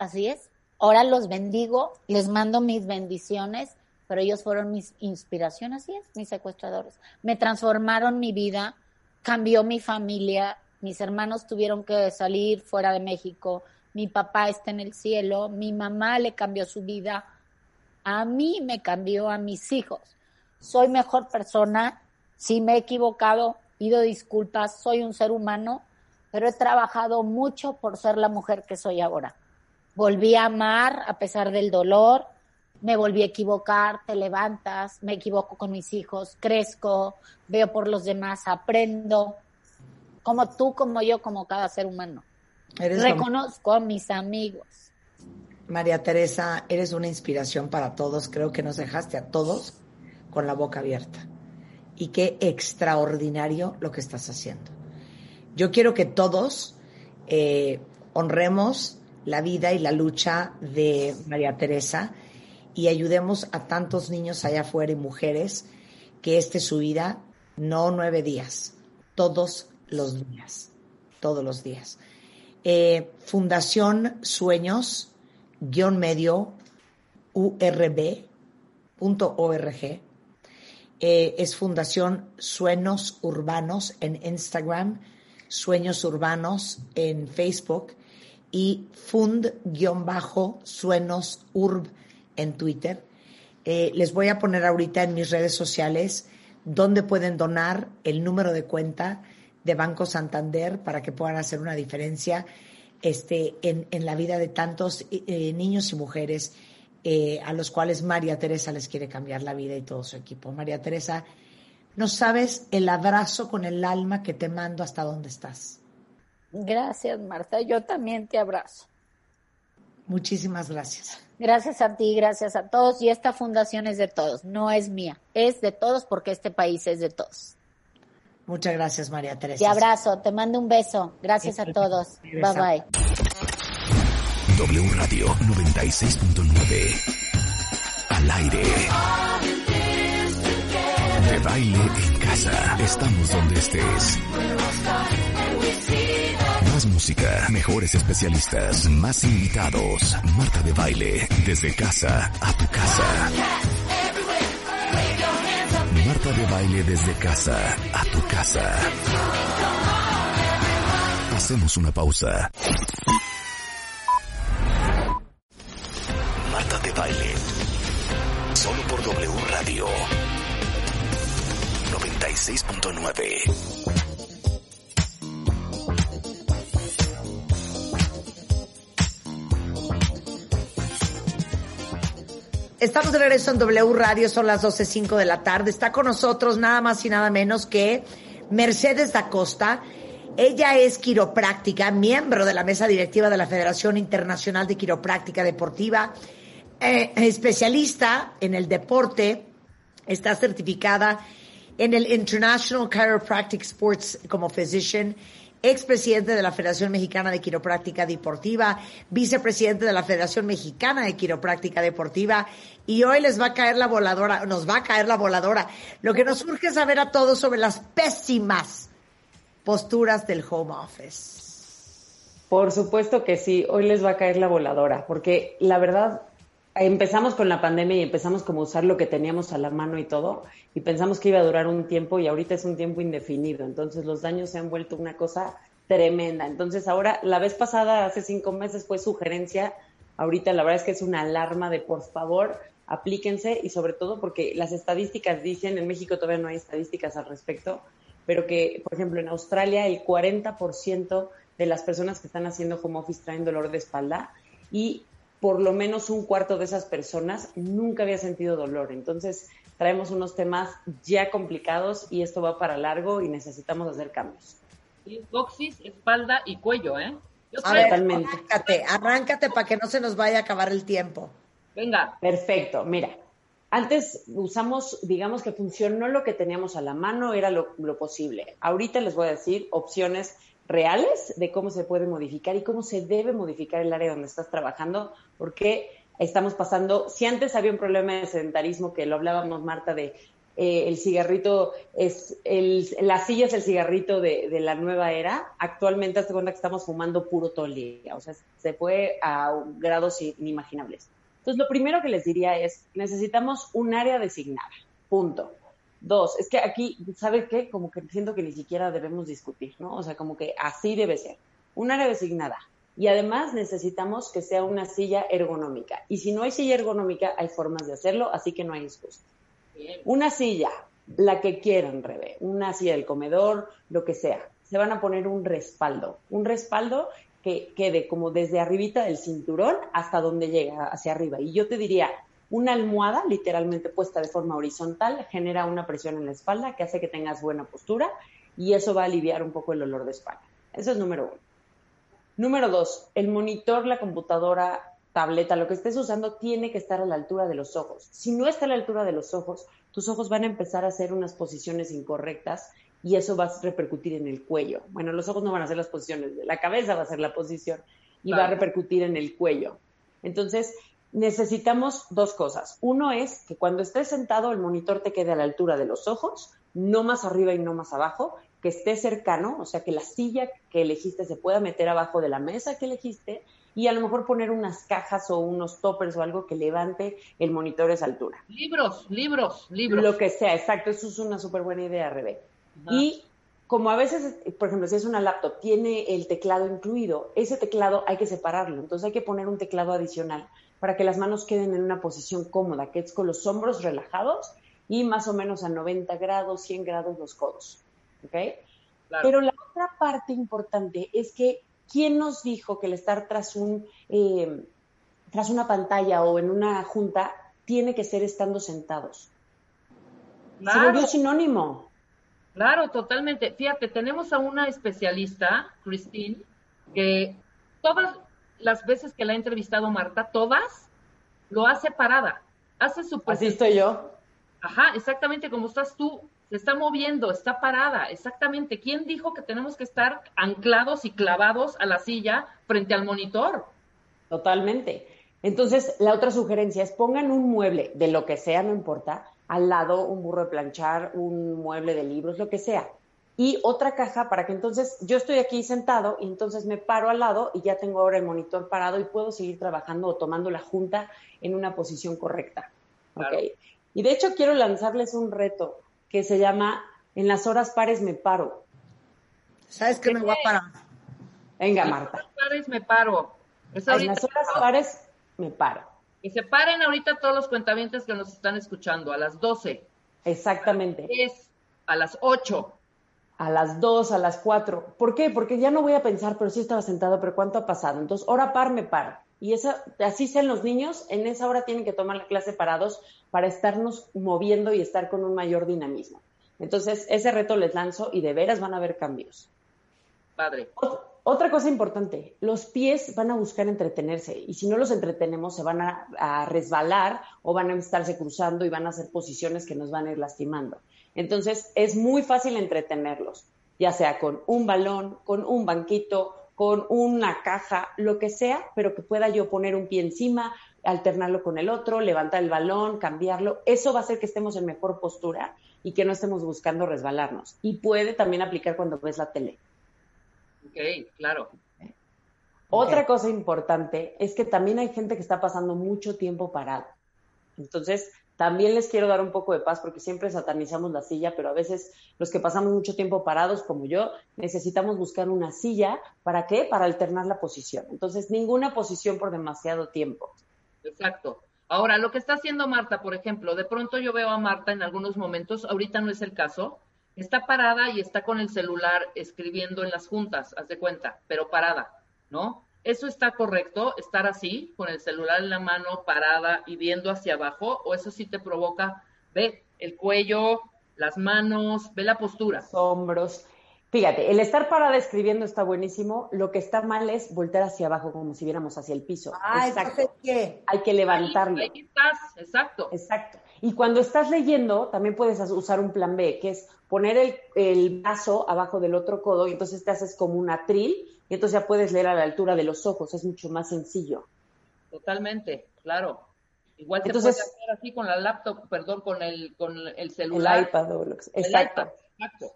Así es. Ahora los bendigo, les mando mis bendiciones, pero ellos fueron mis inspiraciones, así es, mis secuestradores. Me transformaron mi vida, cambió mi familia, mis hermanos tuvieron que salir fuera de México, mi papá está en el cielo, mi mamá le cambió su vida, a mí me cambió a mis hijos. Soy mejor persona, sí me he equivocado, pido disculpas, soy un ser humano, pero he trabajado mucho por ser la mujer que soy ahora. Volví a amar a pesar del dolor, me volví a equivocar, te levantas, me equivoco con mis hijos, crezco, veo por los demás, aprendo, como tú, como yo, como cada ser humano. Reconozco a mis amigos. María Teresa, eres una inspiración para todos. Creo que nos dejaste a todos con la boca abierta. Y qué extraordinario lo que estás haciendo. Yo quiero que todos eh, honremos la vida y la lucha de María Teresa y ayudemos a tantos niños allá afuera y mujeres que este es su vida, no nueve días, todos los días, todos los días. Eh, Fundación Sueños, guion medio, urb.org. Eh, es Fundación Sueños Urbanos en Instagram, Sueños Urbanos en Facebook y fund-suenos urb en Twitter. Eh, les voy a poner ahorita en mis redes sociales donde pueden donar el número de cuenta de Banco Santander para que puedan hacer una diferencia este, en, la vida de tantos eh, niños y mujeres eh, a los cuales María Teresa les quiere cambiar la vida y todo su equipo. María Teresa, no sabes el abrazo con el alma que te mando hasta donde estás. Gracias, Marta. Yo también te abrazo. Muchísimas gracias. Gracias a ti, gracias a todos. Y esta fundación es de todos, no es mía, es de todos porque este país es de todos. Muchas gracias, María Teresa. Te abrazo, te mando un beso. Gracias a todos. Bye bye. W Radio 96.9. Al aire. De baile en casa. Estamos donde estés. Música, mejores especialistas, más invitados. Marta de baile, desde casa a tu casa. Marta de baile desde casa a tu casa. Hacemos una pausa. Marta de baile. Solo por W Radio 96.9. Estamos de regreso en W Radio, son las 12.05 de la tarde. Está con nosotros nada más y nada menos que Mercedes da Costa. Ella es quiropráctica, miembro de la mesa directiva de la Federación Internacional de Quiropráctica Deportiva, eh, especialista en el deporte, está certificada en el International Chiropractic Sports como physician expresidente de la Federación Mexicana de Quiropráctica Deportiva, vicepresidente de la Federación Mexicana de Quiropráctica Deportiva, y hoy les va a caer la voladora, nos va a caer la voladora. Lo que nos urge saber a todos sobre las pésimas posturas del home office. Por supuesto que sí, hoy les va a caer la voladora, porque la verdad empezamos con la pandemia y empezamos como usar lo que teníamos a la mano y todo, y pensamos que iba a durar un tiempo y ahorita es un tiempo indefinido. Entonces los daños se han vuelto una cosa tremenda. Entonces ahora, la vez pasada, hace cinco meses, fue sugerencia. Ahorita la verdad es que es una alarma de por favor, aplíquense y sobre todo porque las estadísticas dicen, en México todavía no hay estadísticas al respecto, pero que, por ejemplo, en Australia el 40% de las personas que están haciendo home office traen dolor de espalda y por lo menos un cuarto de esas personas nunca había sentido dolor. Entonces, traemos unos temas ya complicados y esto va para largo y necesitamos hacer cambios. Boxis, espalda y cuello, ¿eh? Yo arráncate, arráncate para que no se nos vaya a acabar el tiempo. Venga. Perfecto, mira. Antes usamos, digamos que funcionó lo que teníamos a la mano, era lo, lo posible. Ahorita les voy a decir opciones reales de cómo se puede modificar y cómo se debe modificar el área donde estás trabajando, porque estamos pasando, si antes había un problema de sedentarismo, que lo hablábamos Marta de eh, el cigarrito es, el, la silla es el cigarrito de, la nueva era, actualmente hasta cuenta que estamos fumando puro todo o sea, se fue a grados inimaginables. Entonces, lo primero que les diría es, necesitamos un área designada, punto. Dos, es que aquí, ¿sabe qué? Como que siento que ni siquiera debemos discutir, ¿no? O sea, como que así debe ser. Un área designada. Y además necesitamos que sea una silla ergonómica. Y si no hay silla ergonómica, hay formas de hacerlo, así que no hay excusa. Una silla, la que quieran, Rebe, una silla del comedor, lo que sea. Se van a poner un respaldo. Un respaldo que quede como desde arribita del cinturón hasta donde llega, hacia arriba. Y yo te diría, una almohada literalmente puesta de forma horizontal genera una presión en la espalda que hace que tengas buena postura y eso va a aliviar un poco el olor de espalda. Eso es número uno. Número dos, el monitor, la computadora, tableta, lo que estés usando tiene que estar a la altura de los ojos. Si no está a la altura de los ojos, tus ojos van a empezar a hacer unas posiciones incorrectas y eso va a repercutir en el cuello. Bueno, los ojos no van a hacer las posiciones, la cabeza va a hacer la posición y va a repercutir en el cuello. Entonces, necesitamos dos cosas. Uno es que cuando estés sentado el monitor te quede a la altura de los ojos, no más arriba y no más abajo, que esté cercano, o sea, que la silla que elegiste se pueda meter abajo de la mesa que elegiste y a lo mejor poner unas cajas o unos toppers o algo que levante el monitor a esa altura. Libros, libros, libros. Lo que sea, exacto, eso es una súper buena idea, Rebe. Y como a veces, por ejemplo, si es una laptop, tiene el teclado incluido, ese teclado hay que separarlo, entonces hay que poner un teclado adicional para que las manos queden en una posición cómoda, que es con los hombros relajados y más o menos a 90 grados, 100 grados los codos. ¿Ok? Pero la otra parte importante es que, ¿quién nos dijo que el estar tras, un, eh, tras una pantalla o en una junta tiene que ser estando sentados? Claro. Se sinónimo. Claro, totalmente. Fíjate, tenemos a una especialista, Christine, que todas las veces que la ha entrevistado Marta, todas, lo hace parada. Hace su Así estoy yo. Ajá, exactamente como estás tú. Se está moviendo, está parada, exactamente. ¿Quién dijo que tenemos que estar anclados y clavados a la silla frente al monitor? Totalmente. Entonces, la otra sugerencia es pongan un mueble, de lo que sea, no importa, al lado un burro de planchar, un mueble de libros, lo que sea. Y otra caja para que entonces yo estoy aquí sentado y entonces me paro al lado y ya tengo ahora el monitor parado y puedo seguir trabajando o tomando la junta en una posición correcta. Y de hecho quiero lanzarles un reto que se llama En las horas pares me paro. ¿Sabes qué me voy a parar? Venga, Marta. En las horas pares me paro. en las horas pares me paro. Que se paren ahorita todos los cuentavientes que nos están escuchando, a las 12. Exactamente. Es a las 8. A las 2, a las 4. ¿Por qué? Porque ya no voy a pensar, pero sí estaba sentado, pero ¿cuánto ha pasado? Entonces, hora par me paro. Y esa, así sean los niños, en esa hora tienen que tomar la clase parados para estarnos moviendo y estar con un mayor dinamismo. Entonces, ese reto les lanzo y de veras van a haber cambios. Padre. Otra cosa importante, los pies van a buscar entretenerse y si no los entretenemos se van a, resbalar o van a estarse cruzando y van a hacer posiciones que nos van a ir lastimando. Entonces es muy fácil entretenerlos, ya sea con un balón, con un banquito, con una caja, lo que sea, pero que pueda yo poner un pie encima, alternarlo con el otro, levantar el balón, cambiarlo. Eso va a hacer que estemos en mejor postura y que no estemos buscando resbalarnos. Y puede también aplicar cuando ves la tele. Ok, claro. Otra cosa importante es que también hay gente que está pasando mucho tiempo parado. Entonces, también les quiero dar un poco de paz porque siempre satanizamos la silla, pero a veces los que pasamos mucho tiempo parados, como yo, necesitamos buscar una silla. ¿Para qué? Para alternar la posición. Entonces, ninguna posición por demasiado tiempo. Exacto. Ahora, lo que está haciendo Marta, por ejemplo, de pronto yo veo a Marta en algunos momentos, ahorita no es el caso, está parada y está con el celular escribiendo en las juntas, haz de cuenta, pero parada, ¿no? ¿Eso está correcto, estar así, con el celular en la mano, parada y viendo hacia abajo? ¿O eso sí te provoca, ve el cuello, las manos, ve la postura? Los hombros. Fíjate, el estar parada escribiendo está buenísimo. Lo que está mal es voltear hacia abajo como si viéramos hacia el piso. Ah, exacto. ¿qué? Hay que levantarlo. Ahí, estás, exacto. Exacto. Y cuando estás leyendo, también puedes usar un plan B, que es poner el, el brazo abajo del otro codo y entonces te haces como un atril y entonces ya puedes leer a la altura de los ojos. Es mucho más sencillo. Totalmente, claro. Igual te entonces, puedes hacer así con la laptop, perdón, con el, con el celular. El iPad o lo que sea. Exacto. Exacto.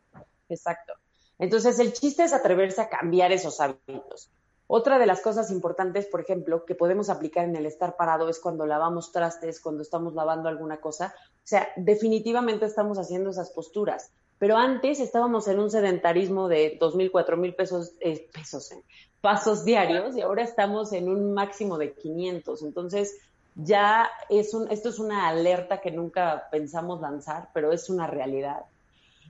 Exacto. Entonces, el chiste es atreverse a cambiar esos hábitos. Otra de las cosas importantes, por ejemplo, que podemos aplicar en el estar parado es cuando lavamos trastes, cuando estamos lavando alguna cosa. O sea, definitivamente estamos haciendo esas posturas. Pero antes estábamos en un sedentarismo de dos mil, cuatro mil pesos, eh, pesos, eh, pasos diarios y ahora estamos en un máximo de 500. Entonces, ya es un, esto es una alerta que nunca pensamos lanzar, pero es una realidad.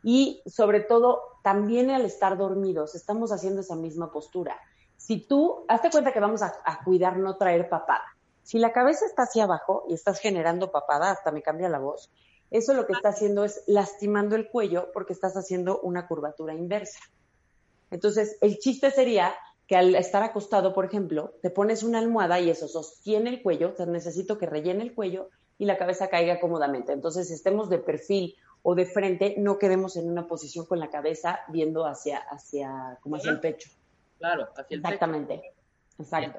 Y sobre todo, también al estar dormidos, estamos haciendo esa misma postura. Si tú, hazte cuenta que vamos a, a cuidar no traer papada. Si la cabeza está hacia abajo y estás generando papada, hasta me cambia la voz, eso lo que está haciendo es lastimando el cuello porque estás haciendo una curvatura inversa. Entonces, el chiste sería que al estar acostado, por ejemplo, te pones una almohada y eso sostiene el cuello, te necesito que rellene el cuello y la cabeza caiga cómodamente. Entonces, estemos de perfil o de frente, no quedemos en una posición con la cabeza viendo hacia, hacia, como hacia el pecho. Claro, hacia el Exactamente. Exacto.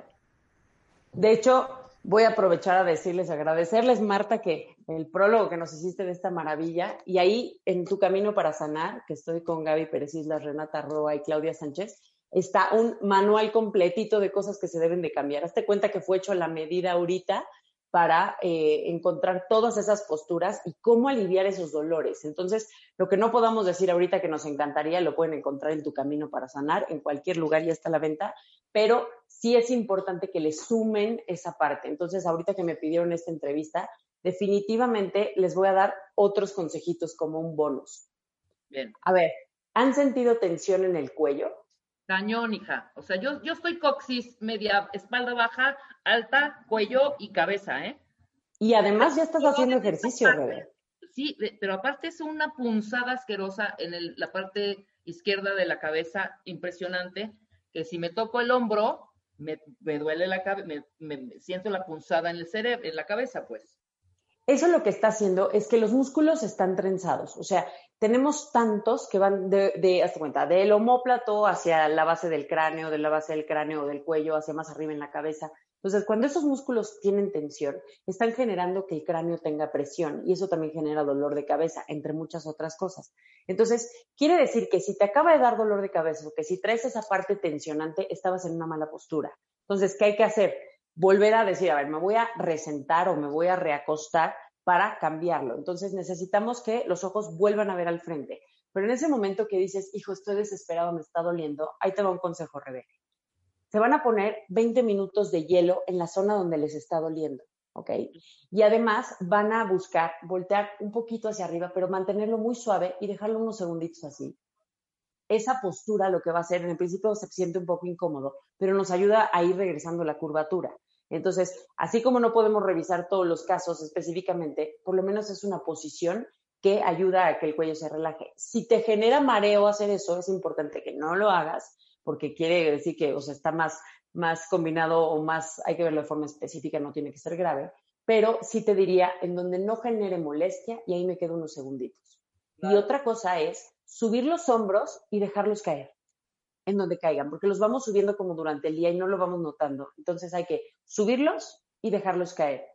De hecho, voy a aprovechar a decirles, agradecerles, Marta, que el prólogo que nos hiciste de esta maravilla, y ahí en tu camino para sanar, que estoy con Gaby Pérez Islas, Renata Roa y Claudia Sánchez, está un manual completito de cosas que se deben de cambiar. Hazte cuenta que fue hecho a la medida ahorita para eh, encontrar todas esas posturas y cómo aliviar esos dolores. Entonces, lo que no podamos decir ahorita que nos encantaría, lo pueden encontrar en tu camino para sanar, en cualquier lugar ya está a la venta, pero sí es importante que le sumen esa parte. Entonces, ahorita que me pidieron esta entrevista, definitivamente les voy a dar otros consejitos como un bonus. Bien. A ver, ¿han sentido tensión en el cuello? Cañón, hija. O sea, yo, yo estoy coxis, media espalda baja, alta, cuello y cabeza, ¿eh? Y además ya estás haciendo ejercicio, Rebe. Sí, pero aparte es una punzada asquerosa en el, la parte izquierda de la cabeza, impresionante, que si me toco el hombro, me, me duele la cabeza, me, me, siento la punzada en el cerebro, en la cabeza, pues. Eso lo que está haciendo es que los músculos están trenzados. O sea, tenemos tantos que van de, de hasta cuenta, del homóplato hacia la base del cráneo, de la base del cráneo o del cuello, hacia más arriba en la cabeza. Entonces, cuando esos músculos tienen tensión, están generando que el cráneo tenga presión y eso también genera dolor de cabeza, entre muchas otras cosas. Entonces, quiere decir que si te acaba de dar dolor de cabeza o que si traes esa parte tensionante, estabas en una mala postura. Entonces, ¿qué hay que hacer? Volver a decir, a ver, me voy a resentar o me voy a reacostar para cambiarlo. Entonces necesitamos que los ojos vuelvan a ver al frente. Pero en ese momento que dices, hijo, estoy desesperado, me está doliendo, ahí te va un consejo, Rebeca. Se van a poner 20 minutos de hielo en la zona donde les está doliendo, ¿ok? Y además van a buscar voltear un poquito hacia arriba, pero mantenerlo muy suave y dejarlo unos segunditos así. Esa postura lo que va a hacer, en el principio se siente un poco incómodo, pero nos ayuda a ir regresando la curvatura. Entonces, así como no podemos revisar todos los casos específicamente, por lo menos es una posición que ayuda a que el cuello se relaje. Si te genera mareo hacer eso, es importante que no lo hagas, porque quiere decir que, o sea, está más, más combinado o más, hay que verlo de forma específica, no tiene que ser grave, pero sí te diría en donde no genere molestia y ahí me quedo unos segunditos. Y otra cosa es subir los hombros y dejarlos caer en donde caigan, porque los vamos subiendo como durante el día y no lo vamos notando. Entonces hay que subirlos y dejarlos caer.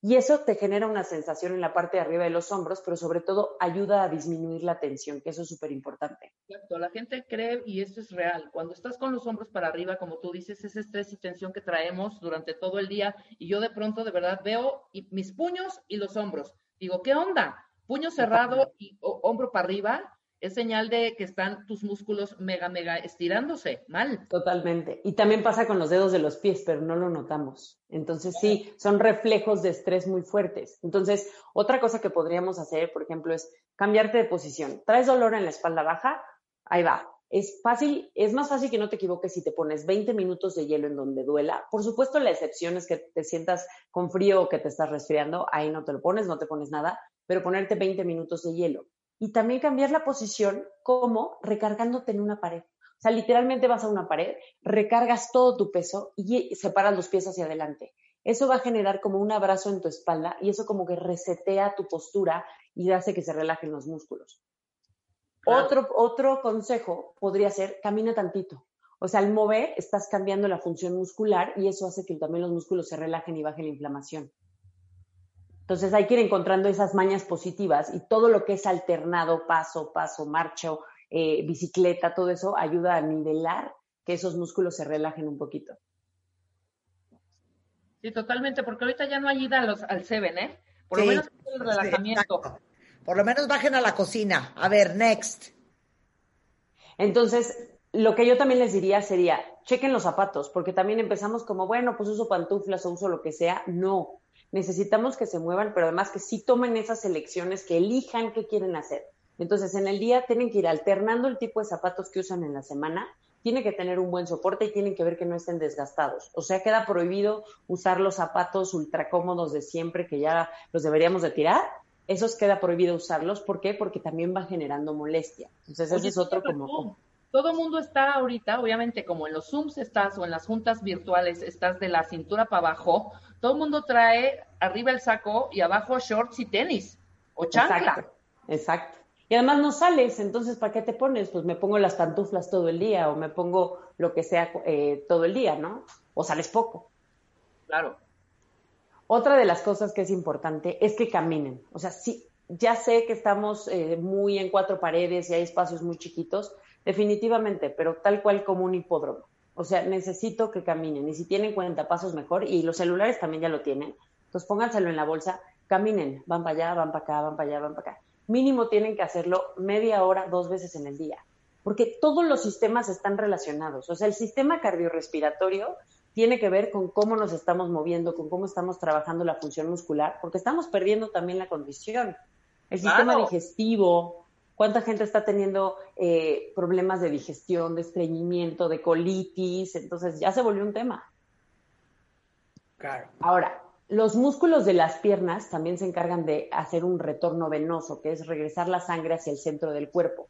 Y eso te genera una sensación en la parte de arriba de los hombros, pero sobre todo ayuda a disminuir la tensión, que eso es súper importante. Exacto, la gente cree, y esto es real, cuando estás con los hombros para arriba, como tú dices, ese estrés y tensión que traemos durante todo el día, y yo de pronto de verdad veo mis puños y los hombros. Digo, ¿qué onda? Puño cerrado y hombro para arriba, es señal de que están tus músculos mega, mega estirándose, mal. Totalmente. Y también pasa con los dedos de los pies, pero no lo notamos. Entonces sí, son reflejos de estrés muy fuertes. Entonces, otra cosa que podríamos hacer, por ejemplo, es cambiarte de posición. ¿Traes dolor en la espalda baja? Ahí va. Es fácil, es más fácil que no te equivoques si te pones 20 minutos de hielo en donde duela. Por supuesto, la excepción es que te sientas con frío o que te estás resfriando. Ahí no te lo pones, no te pones nada, pero ponerte 20 minutos de hielo y también cambiar la posición como recargándote en una pared. O sea, literalmente vas a una pared, recargas todo tu peso y separas los pies hacia adelante. Eso va a generar como un abrazo en tu espalda y eso como que resetea tu postura y hace que se relajen los músculos. Otro, otro consejo podría ser, camina tantito. O sea, al mover estás cambiando la función muscular y eso hace que también los músculos se relajen y baje la inflamación. Entonces hay que ir encontrando esas mañas positivas y todo lo que es alternado, paso, paso, marcho, eh, bicicleta, todo eso ayuda a nivelar que esos músculos se relajen un poquito. Sí, totalmente, porque ahorita ya no hay ida al Seven, ¿eh? Por lo menos el relajamiento. Por lo menos bajen a la cocina. A ver, next. Entonces, lo que yo también les diría sería, chequen los zapatos, porque también empezamos como, bueno, pues uso pantuflas o uso lo que sea. No, necesitamos que se muevan, pero además que sí tomen esas elecciones, que elijan qué quieren hacer. Entonces, en el día tienen que ir alternando el tipo de zapatos que usan en la semana, tiene que tener un buen soporte y tienen que ver que no estén desgastados. O sea, queda prohibido usar los zapatos ultra cómodos de siempre que ya los deberíamos de tirar. Esos queda prohibido usarlos. ¿Por qué? Porque también va generando molestia. Entonces, ese es otro como... Todo mundo está ahorita, obviamente, como en los Zooms estás o en las juntas virtuales estás de la cintura para abajo, todo el mundo trae arriba el saco y abajo shorts y tenis o chancla. Exacto, exacto. Y además no sales, entonces ¿para qué te pones? Pues me pongo las pantuflas todo el día o me pongo lo que sea eh, todo el día, ¿no? O sales poco. Claro. Otra de las cosas que es importante es que caminen. O sea, sí, ya sé que estamos eh, muy en cuatro paredes y hay espacios muy chiquitos, definitivamente, pero tal cual como un hipódromo. O sea, necesito que caminen. Y si tienen cuenta pasos mejor, y los celulares también ya lo tienen, entonces pónganselo en la bolsa, caminen, van para allá, van para acá, van para allá, van para acá mínimo tienen que hacerlo media hora, dos veces en el día, porque todos los sistemas están relacionados. O sea, el sistema cardiorrespiratorio tiene que ver con cómo nos estamos moviendo, con cómo estamos trabajando la función muscular, porque estamos perdiendo también la condición. El sistema digestivo, cuánta gente está teniendo eh, problemas de digestión, de estreñimiento, de colitis, entonces ya se volvió un tema. Claro. Ahora, los músculos de las piernas también se encargan de hacer un retorno venoso, que es regresar la sangre hacia el centro del cuerpo.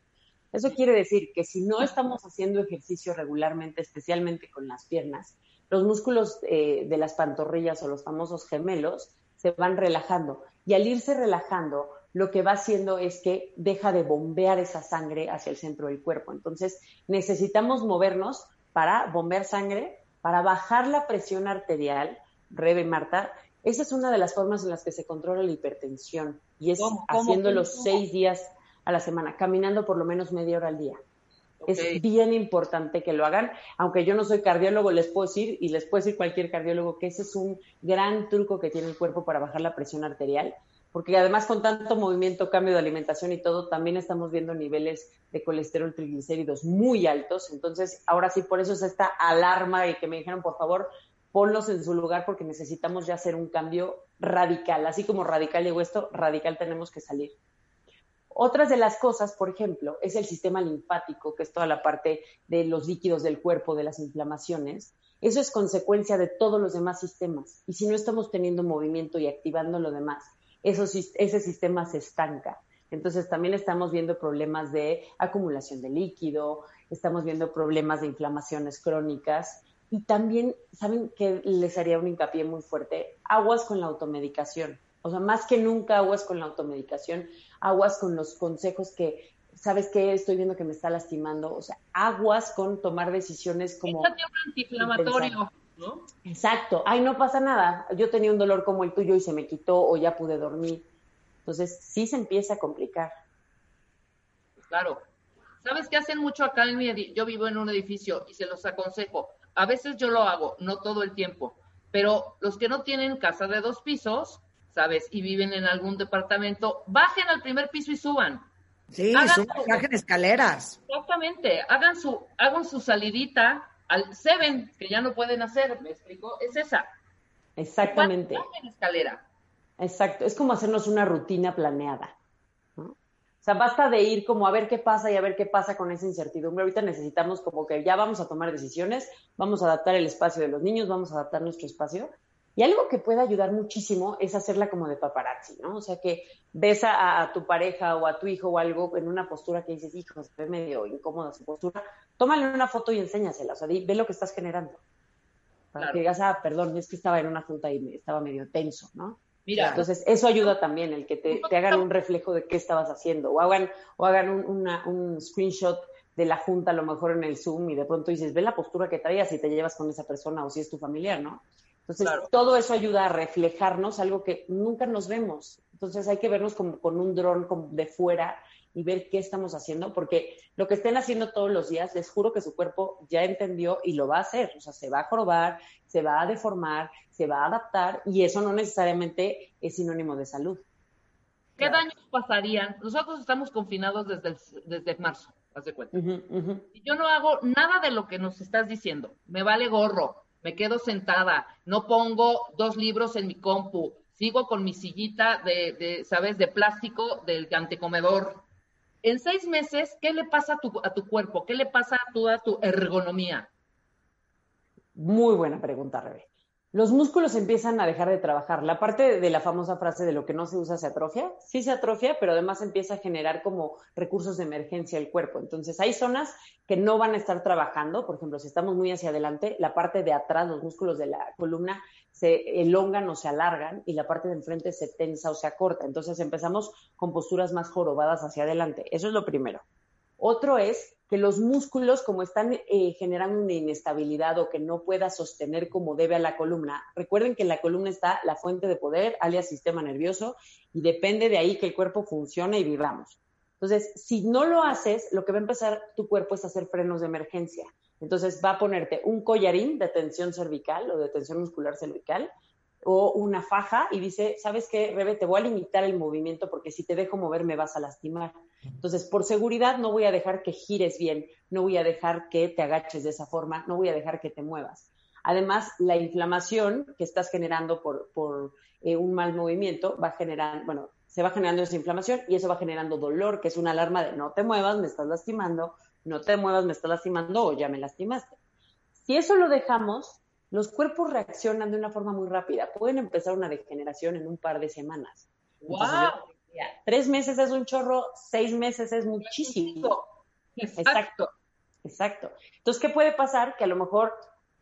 Eso quiere decir que si no estamos haciendo ejercicio regularmente, especialmente con las piernas, los músculos eh, de las pantorrillas o los famosos gemelos se van relajando. Y al irse relajando, lo que va haciendo es que deja de bombear esa sangre hacia el centro del cuerpo. Entonces, necesitamos movernos para bombear sangre, para bajar la presión arterial, Rebe Marta, esa es una de las formas en las que se controla la hipertensión y es haciéndolo seis días a la semana, caminando por lo menos media hora al día. Es bien importante que lo hagan, aunque yo no soy cardiólogo, les puedo decir, y les puede decir cualquier cardiólogo, que ese es un gran truco que tiene el cuerpo para bajar la presión arterial, porque además con tanto movimiento, cambio de alimentación y todo, también estamos viendo niveles de colesterol triglicéridos muy altos, entonces ahora sí, por eso es esta alarma y que me dijeron, por favor, ponlos en su lugar porque necesitamos ya hacer un cambio radical. Así como radical llegó esto, radical tenemos que salir. Otras de las cosas, por ejemplo, es el sistema linfático, que es toda la parte de los líquidos del cuerpo, de las inflamaciones. Eso es consecuencia de todos los demás sistemas. Y si no estamos teniendo movimiento y activando lo demás, ese sistema se estanca. Entonces también estamos viendo problemas de acumulación de líquido, estamos viendo problemas de inflamaciones crónicas y también, ¿saben que les haría un hincapié muy fuerte? Aguas con la automedicación. O sea, más que nunca aguas con la automedicación, aguas con los consejos que, ¿sabes qué? Estoy viendo que me está lastimando. O sea, aguas con tomar decisiones como... un antiinflamatorio, ¿no? Exacto. Ay, no pasa nada. Yo tenía un dolor como el tuyo y se me quitó o ya pude dormir. Entonces, sí se empieza a complicar. Claro. ¿Sabes qué hacen mucho acá en mi Yo vivo en un edificio y se los aconsejo a veces yo lo hago, no todo el tiempo, pero los que no tienen casa de dos pisos, ¿sabes? Y viven en algún departamento, bajen al primer piso y suban. Sí, suban, bajen escaleras. Exactamente, hagan su, hagan su salidita al Seven, que ya no pueden hacer, ¿me explico? Es esa. Exactamente. Escalera. Exacto, es como hacernos una rutina planeada sea, basta de ir como a ver qué pasa y a ver qué pasa con esa incertidumbre. Ahorita necesitamos como que ya vamos a tomar decisiones, vamos a adaptar el espacio de los niños, vamos a adaptar nuestro espacio. Y algo que puede ayudar muchísimo es hacerla como de paparazzi, ¿no? O sea, que ves a, tu pareja o a tu hijo o algo en una postura que dices, hijo, se ve medio incómoda su postura, tómale una foto y enséñasela, o sea, ve lo que estás generando. Para que digas, ah, perdón, es que estaba en una junta y estaba medio tenso, ¿no? Entonces, eso ayuda también, el que te, hagan un reflejo de qué estabas haciendo, o hagan, o hagan un, screenshot de la junta, a lo mejor en el Zoom, y de pronto dices, ve la postura que traías y te llevas con esa persona, o si es tu familiar, ¿no? Entonces, todo eso ayuda a reflejarnos algo que nunca nos vemos. Entonces, hay que vernos como con un dron como de fuera y ver qué estamos haciendo, porque lo que estén haciendo todos los días, les juro que su cuerpo ya entendió y lo va a hacer, o sea, se va a jorobar, se va a deformar, se va a adaptar y eso no necesariamente es sinónimo de salud. ¿Qué daños pasarían? Nosotros estamos confinados desde, desde marzo, haz de cuenta. Y yo no hago nada de lo que nos estás diciendo. Me vale gorro, me quedo sentada, no pongo dos libros en mi compu, sigo con mi sillita de, de ¿sabes?, de plástico del antecomedor. En seis meses, ¿qué le pasa a tu, a tu cuerpo? ¿Qué le pasa a toda tu ergonomía? Muy buena pregunta, Rebe los músculos empiezan a dejar de trabajar. La parte de la famosa frase de lo que no se usa se atrofia, sí se atrofia, pero además empieza a generar como recursos de emergencia el cuerpo. Entonces hay zonas que no van a estar trabajando, por ejemplo, si estamos muy hacia adelante, la parte de atrás, los músculos de la columna se elongan o se alargan y la parte de enfrente se tensa o se acorta. Entonces empezamos con posturas más jorobadas hacia adelante. Eso es lo primero. Otro es que los músculos, como están eh, generando una inestabilidad o que no pueda sostener como debe a la columna, recuerden que en la columna está la fuente de poder, alias sistema nervioso, y depende de ahí que el cuerpo funcione y vivamos. Entonces, si no lo haces, lo que va a empezar tu cuerpo es hacer frenos de emergencia. Entonces, va a ponerte un collarín de tensión cervical o de tensión muscular cervical, o una faja y dice, ¿sabes qué, Rebe? Te voy a limitar el movimiento porque si te dejo mover me vas a lastimar. Entonces, por seguridad, no voy a dejar que gires bien, no voy a dejar que te agaches de esa forma, no voy a dejar que te muevas. Además, la inflamación que estás generando por, por eh, un mal movimiento va a generar, bueno, se va generando esa inflamación y eso va generando dolor, que es una alarma de no te muevas, me estás lastimando, no te muevas, me estás lastimando o ya me lastimaste. Si eso lo dejamos, los cuerpos reaccionan de una forma muy rápida. Pueden empezar una degeneración en un par de semanas. ¡Wow! tres meses es un chorro, seis meses es muchísimo. Exacto. Exacto. Entonces, ¿qué puede pasar? Que a lo mejor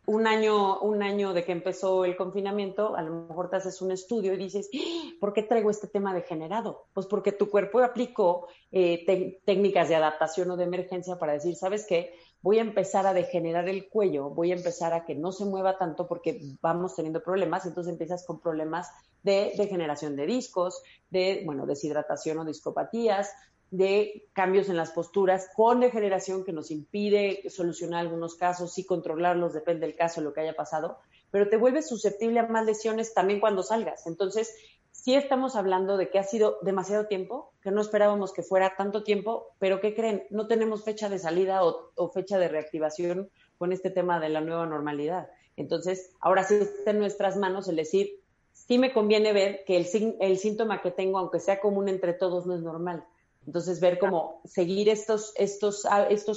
un año, un año de que empezó el confinamiento, a lo mejor te haces un estudio y dices, ¡Ah! ¿por qué traigo este tema degenerado? Pues porque tu cuerpo aplicó eh, técnicas de adaptación o de emergencia para decir, ¿sabes qué? Voy a empezar a degenerar el cuello, voy a empezar a que no se mueva tanto porque vamos teniendo problemas, entonces empiezas con problemas de degeneración de discos, de, bueno, deshidratación o discopatías, de cambios en las posturas con degeneración que nos impide solucionar algunos casos y controlarlos, depende del caso, lo que haya pasado, pero te vuelves susceptible a más lesiones también cuando salgas. Entonces, sí estamos hablando de que ha sido demasiado tiempo, que no esperábamos que fuera tanto tiempo, pero ¿qué creen? No tenemos fecha de salida o, fecha de reactivación con este tema de la nueva normalidad. Entonces, ahora sí está en nuestras manos el decir, sí me conviene ver que el, síntoma que tengo, aunque sea común entre todos, no es normal. Entonces, ver cómo seguir estos, estos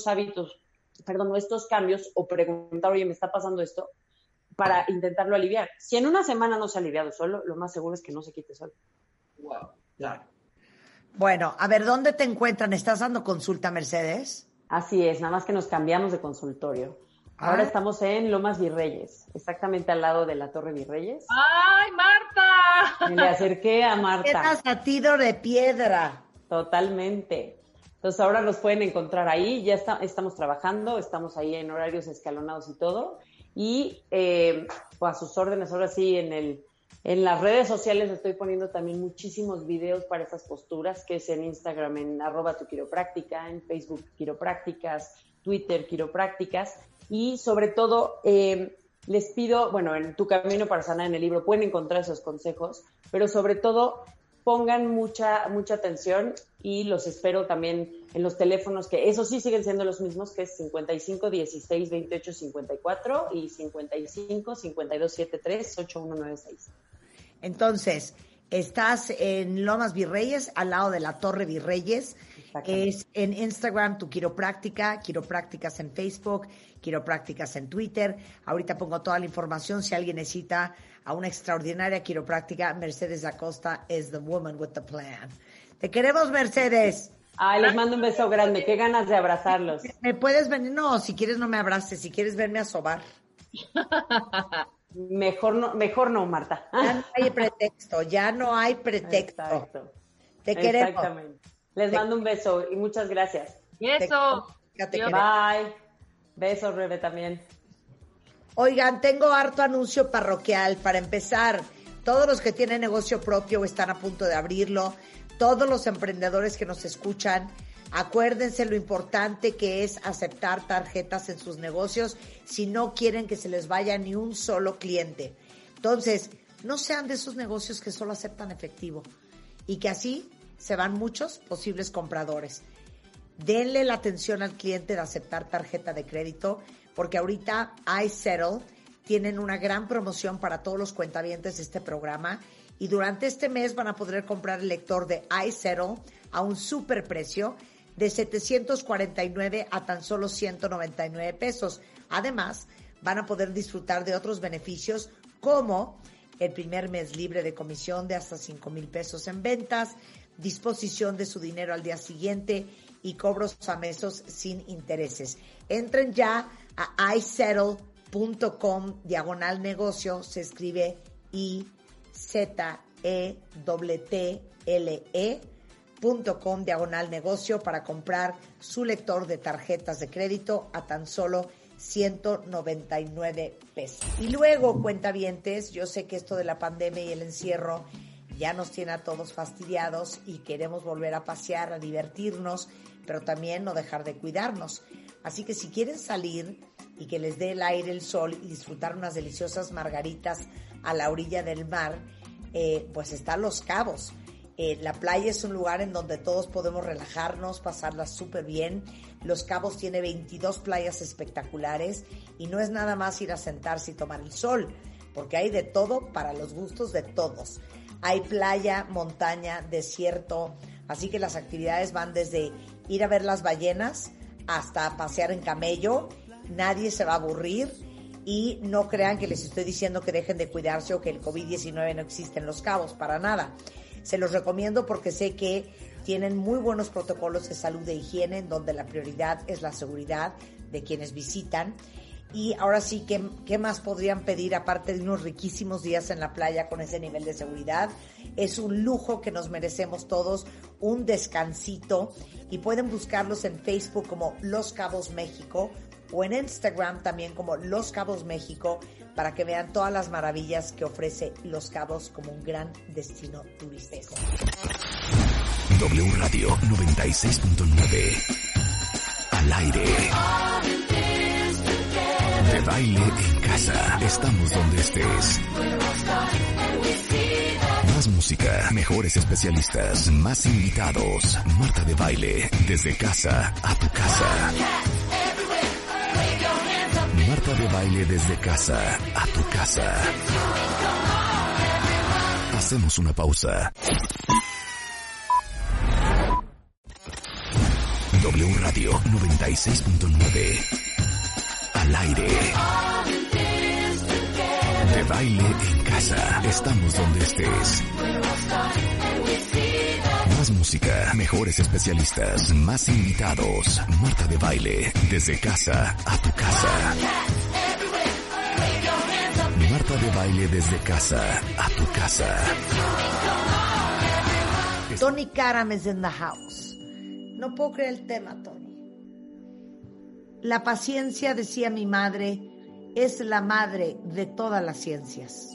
hábitos, perdón, estos cambios o preguntar, oye, me está pasando esto, para intentarlo aliviar. Si en una semana no se ha aliviado solo, lo más seguro es que no se quite solo. Wow, claro. Bueno, a ver, ¿dónde te encuentran? ¿Estás dando consulta, Mercedes? Así es, nada más que nos cambiamos de consultorio. Ahora ah. estamos en Lomas Virreyes, exactamente al lado de la Torre Virreyes. ¡Ay, Marta! Me le acerqué a Marta. a tiro de piedra. Totalmente. Entonces ahora nos pueden encontrar ahí, ya estamos trabajando, estamos ahí en horarios escalonados y todo. Y eh, pues, a sus órdenes, ahora sí, en, el, en las redes sociales estoy poniendo también muchísimos videos para estas posturas, que es en Instagram en arroba tu quiropráctica, en Facebook quiroprácticas, Twitter quiroprácticas. Y sobre todo eh, les pido, bueno, en tu camino para sanar en el libro pueden encontrar esos consejos, pero sobre todo pongan mucha, mucha atención y los espero también en los teléfonos, que esos sí siguen siendo los mismos, que es 55 16 28 54 y 55 52 73 8196. Entonces, estás en Lomas Virreyes, al lado de la Torre Virreyes. Es en Instagram tu quiropráctica, quiroprácticas en Facebook, quiroprácticas en Twitter. Ahorita pongo toda la información. Si alguien necesita a una extraordinaria quiropráctica, Mercedes Acosta es the woman with the plan. Te queremos, Mercedes. Ay, les mando un beso grande. Qué ganas de abrazarlos. ¿Me puedes venir? No, si quieres no me abraces. Si quieres verme a sobar. [laughs] Mejor no, mejor no, Marta. Ya no hay pretexto, ya no hay pretexto. Exacto. Te queremos. Exactamente. Les mando un beso y muchas gracias. Beso. Bye. Besos, Rebe, también. Oigan, tengo harto anuncio parroquial para empezar. Todos los que tienen negocio propio o están a punto de abrirlo, todos los emprendedores que nos escuchan, acuérdense lo importante que es aceptar tarjetas en sus negocios si no quieren que se les vaya ni un solo cliente. Entonces, no sean de esos negocios que solo aceptan efectivo y que así se van muchos posibles compradores. Denle la atención al cliente de aceptar tarjeta de crédito, porque ahorita iSettle tienen una gran promoción para todos los cuentavientes de este programa y durante este mes van a poder comprar el lector de iSettle a un super precio de 749 a tan solo 199 pesos. Además, van a poder disfrutar de otros beneficios como el primer mes libre de comisión de hasta 5 mil pesos en ventas, disposición de su dinero al día siguiente y cobros a mesos sin intereses. Entren ya a isettle.com diagonal negocio, se escribe I Z E T L E.com diagonal negocio para comprar su lector de tarjetas de crédito a tan solo 199 pesos. Y luego, cuentavientes, yo sé que esto de la pandemia y el encierro ya nos tiene a todos fastidiados y queremos volver a pasear, a divertirnos, pero también no dejar de cuidarnos. Así que si quieren salir y que les dé el aire, el sol y disfrutar unas deliciosas margaritas a la orilla del mar, eh, pues están Los Cabos. Eh, la playa es un lugar en donde todos podemos relajarnos, pasarla súper bien. Los Cabos tiene 22 playas espectaculares y no es nada más ir a sentarse y tomar el sol, porque hay de todo para los gustos de todos. Hay playa, montaña, desierto, así que las actividades van desde ir a ver las ballenas hasta pasear en camello. Nadie se va a aburrir y no crean que les estoy diciendo que dejen de cuidarse o que el COVID-19 no existe en Los Cabos, para nada. Se los recomiendo porque sé que tienen muy buenos protocolos de salud e higiene en donde la prioridad es la seguridad de quienes visitan. Y ahora sí, ¿qué, ¿qué, más podrían pedir aparte de unos riquísimos días en la playa con ese nivel de seguridad? Es un lujo que nos merecemos todos, un descansito. Y pueden buscarlos en Facebook como Los Cabos México o en Instagram también como Los Cabos México para que vean todas las maravillas que ofrece Los Cabos como un gran destino turístico. W Radio 96.9 al aire. De baile en casa. Estamos donde estés. Más música, mejores especialistas, más invitados. Marta de baile, desde casa a tu casa. Marta de baile desde casa a tu casa. Hacemos una pausa. W Radio 96.9 al aire. De baile en casa. Estamos donde estés. Más música, mejores especialistas, más invitados. Marta de baile, desde casa a tu casa. De baile desde casa a tu casa. Tony Karam is in the house. No puedo creer el tema, Tony. La paciencia, decía mi madre, es la madre de todas las ciencias.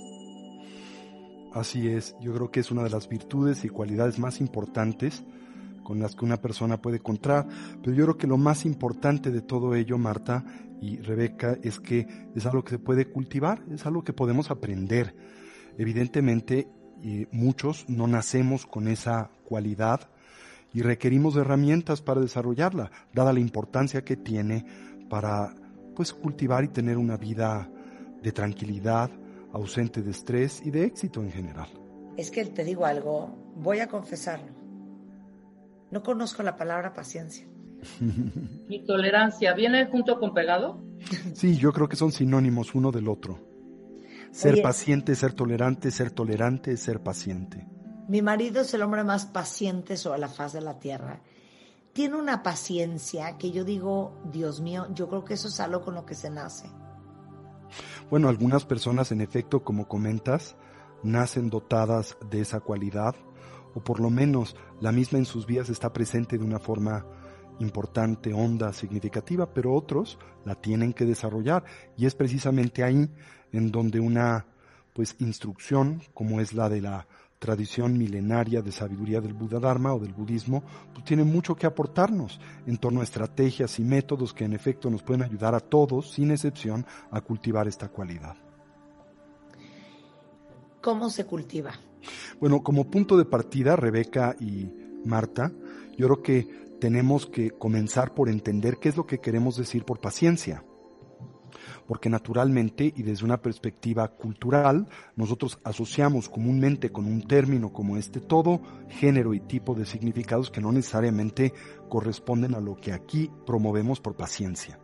Así es, yo creo que es una de las virtudes y cualidades más importantes con las que una persona puede encontrar, pero yo creo que lo más importante de todo ello, Marta y Rebeca, es que es algo que se puede cultivar, es algo que podemos aprender. Evidentemente, eh, muchos no nacemos con esa cualidad y requerimos herramientas para desarrollarla, dada la importancia que tiene para pues cultivar y tener una vida de tranquilidad, ausente de estrés y de éxito en general. Es que te digo algo, voy a confesarlo. No conozco la palabra paciencia. [laughs] ¿Y tolerancia viene junto con pegado? Sí, yo creo que son sinónimos uno del otro. Ser paciente, ser tolerante, ser tolerante, ser paciente. Mi marido es el hombre más paciente sobre la faz de la tierra. Tiene una paciencia que yo digo, Dios mío, yo creo que eso es algo con lo que se nace. Bueno, algunas personas, en efecto, como comentas, nacen dotadas de esa cualidad, o por lo menos la misma en sus vidas está presente de una forma importante, honda, significativa, pero otros la tienen que desarrollar y es precisamente ahí en donde una pues instrucción como es la de la tradición milenaria de sabiduría del Buda Dharma o del budismo, pues tiene mucho que aportarnos en torno a estrategias y métodos que en efecto nos pueden ayudar a todos, sin excepción, a cultivar esta cualidad. ¿Cómo se cultiva? Bueno, como punto de partida, Rebeca y Marta, yo creo que tenemos que comenzar por entender qué es lo que queremos decir por paciencia. Porque naturalmente y desde una perspectiva cultural, nosotros asociamos comúnmente con un término como este todo género y tipo de significados que no necesariamente corresponden a lo que aquí promovemos por paciencia.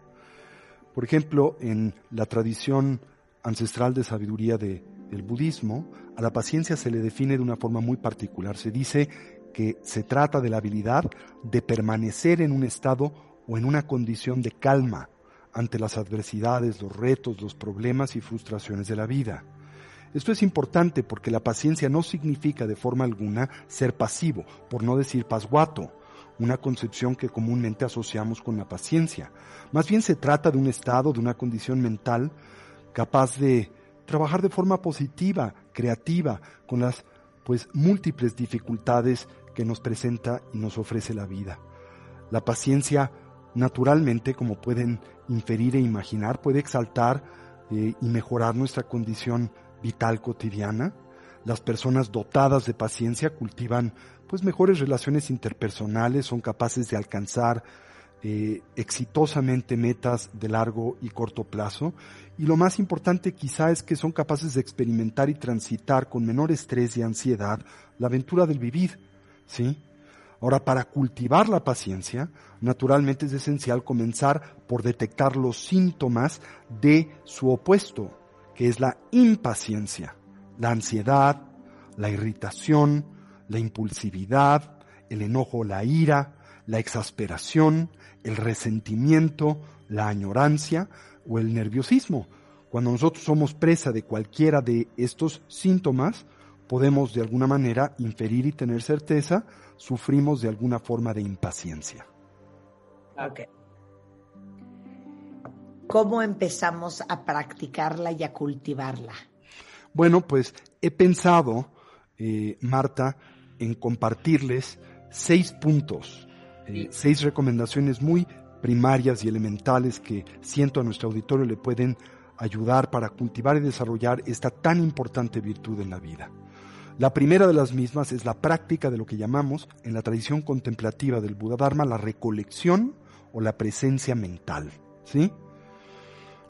Por ejemplo, en la tradición ancestral de sabiduría de, del budismo, a la paciencia se le define de una forma muy particular. Se dice que se trata de la habilidad de permanecer en un estado o en una condición de calma ante las adversidades, los retos, los problemas y frustraciones de la vida. Esto es importante porque la paciencia no significa de forma alguna ser pasivo, por no decir pasguato, una concepción que comúnmente asociamos con la paciencia. Más bien se trata de un estado, de una condición mental capaz de trabajar de forma positiva, creativa, con las pues múltiples dificultades que nos presenta y nos ofrece la vida. La paciencia, naturalmente, como pueden inferir e imaginar, puede exaltar eh, y mejorar nuestra condición vital cotidiana. Las personas dotadas de paciencia cultivan pues mejores relaciones interpersonales, son capaces de alcanzar eh, exitosamente metas de largo y corto plazo. Y lo más importante quizá es que son capaces de experimentar y transitar con menor estrés y ansiedad la aventura del vivir. ¿Sí? Ahora, para cultivar la paciencia, naturalmente es esencial comenzar por detectar los síntomas de su opuesto, que es la impaciencia, la ansiedad, la irritación, la impulsividad, el enojo, la ira, la exasperación, el resentimiento, la añorancia o el nerviosismo. Cuando nosotros somos presa de cualquiera de estos síntomas, podemos de alguna manera inferir y tener certeza, sufrimos de alguna forma de impaciencia. Ok. ¿Cómo empezamos a practicarla y a cultivarla? Bueno, pues he pensado, eh, Marta, en compartirles seis puntos, eh, seis recomendaciones muy primarias y elementales que siento a nuestro auditorio le pueden ayudar para cultivar y desarrollar esta tan importante virtud en la vida. La primera de las mismas es la práctica de lo que llamamos en la tradición contemplativa del Buda Dharma la recolección o la presencia mental.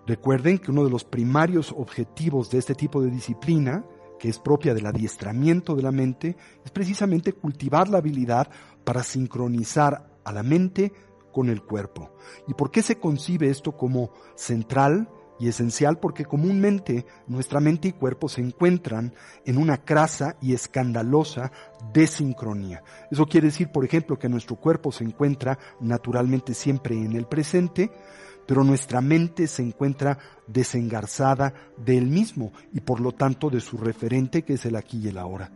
Recuerden que uno de los primarios objetivos de este tipo de disciplina que es propia del adiestramiento de la mente, es precisamente cultivar la habilidad para sincronizar a la mente con el cuerpo. ¿Y por qué se concibe esto como central y esencial? Porque comúnmente nuestra mente y cuerpo se encuentran en una crasa y escandalosa desincronía. Eso quiere decir, por ejemplo, que nuestro cuerpo se encuentra naturalmente siempre en el presente, pero nuestra mente se encuentra desengarzada de él mismo y por lo tanto de su referente que es el aquí y el ahora.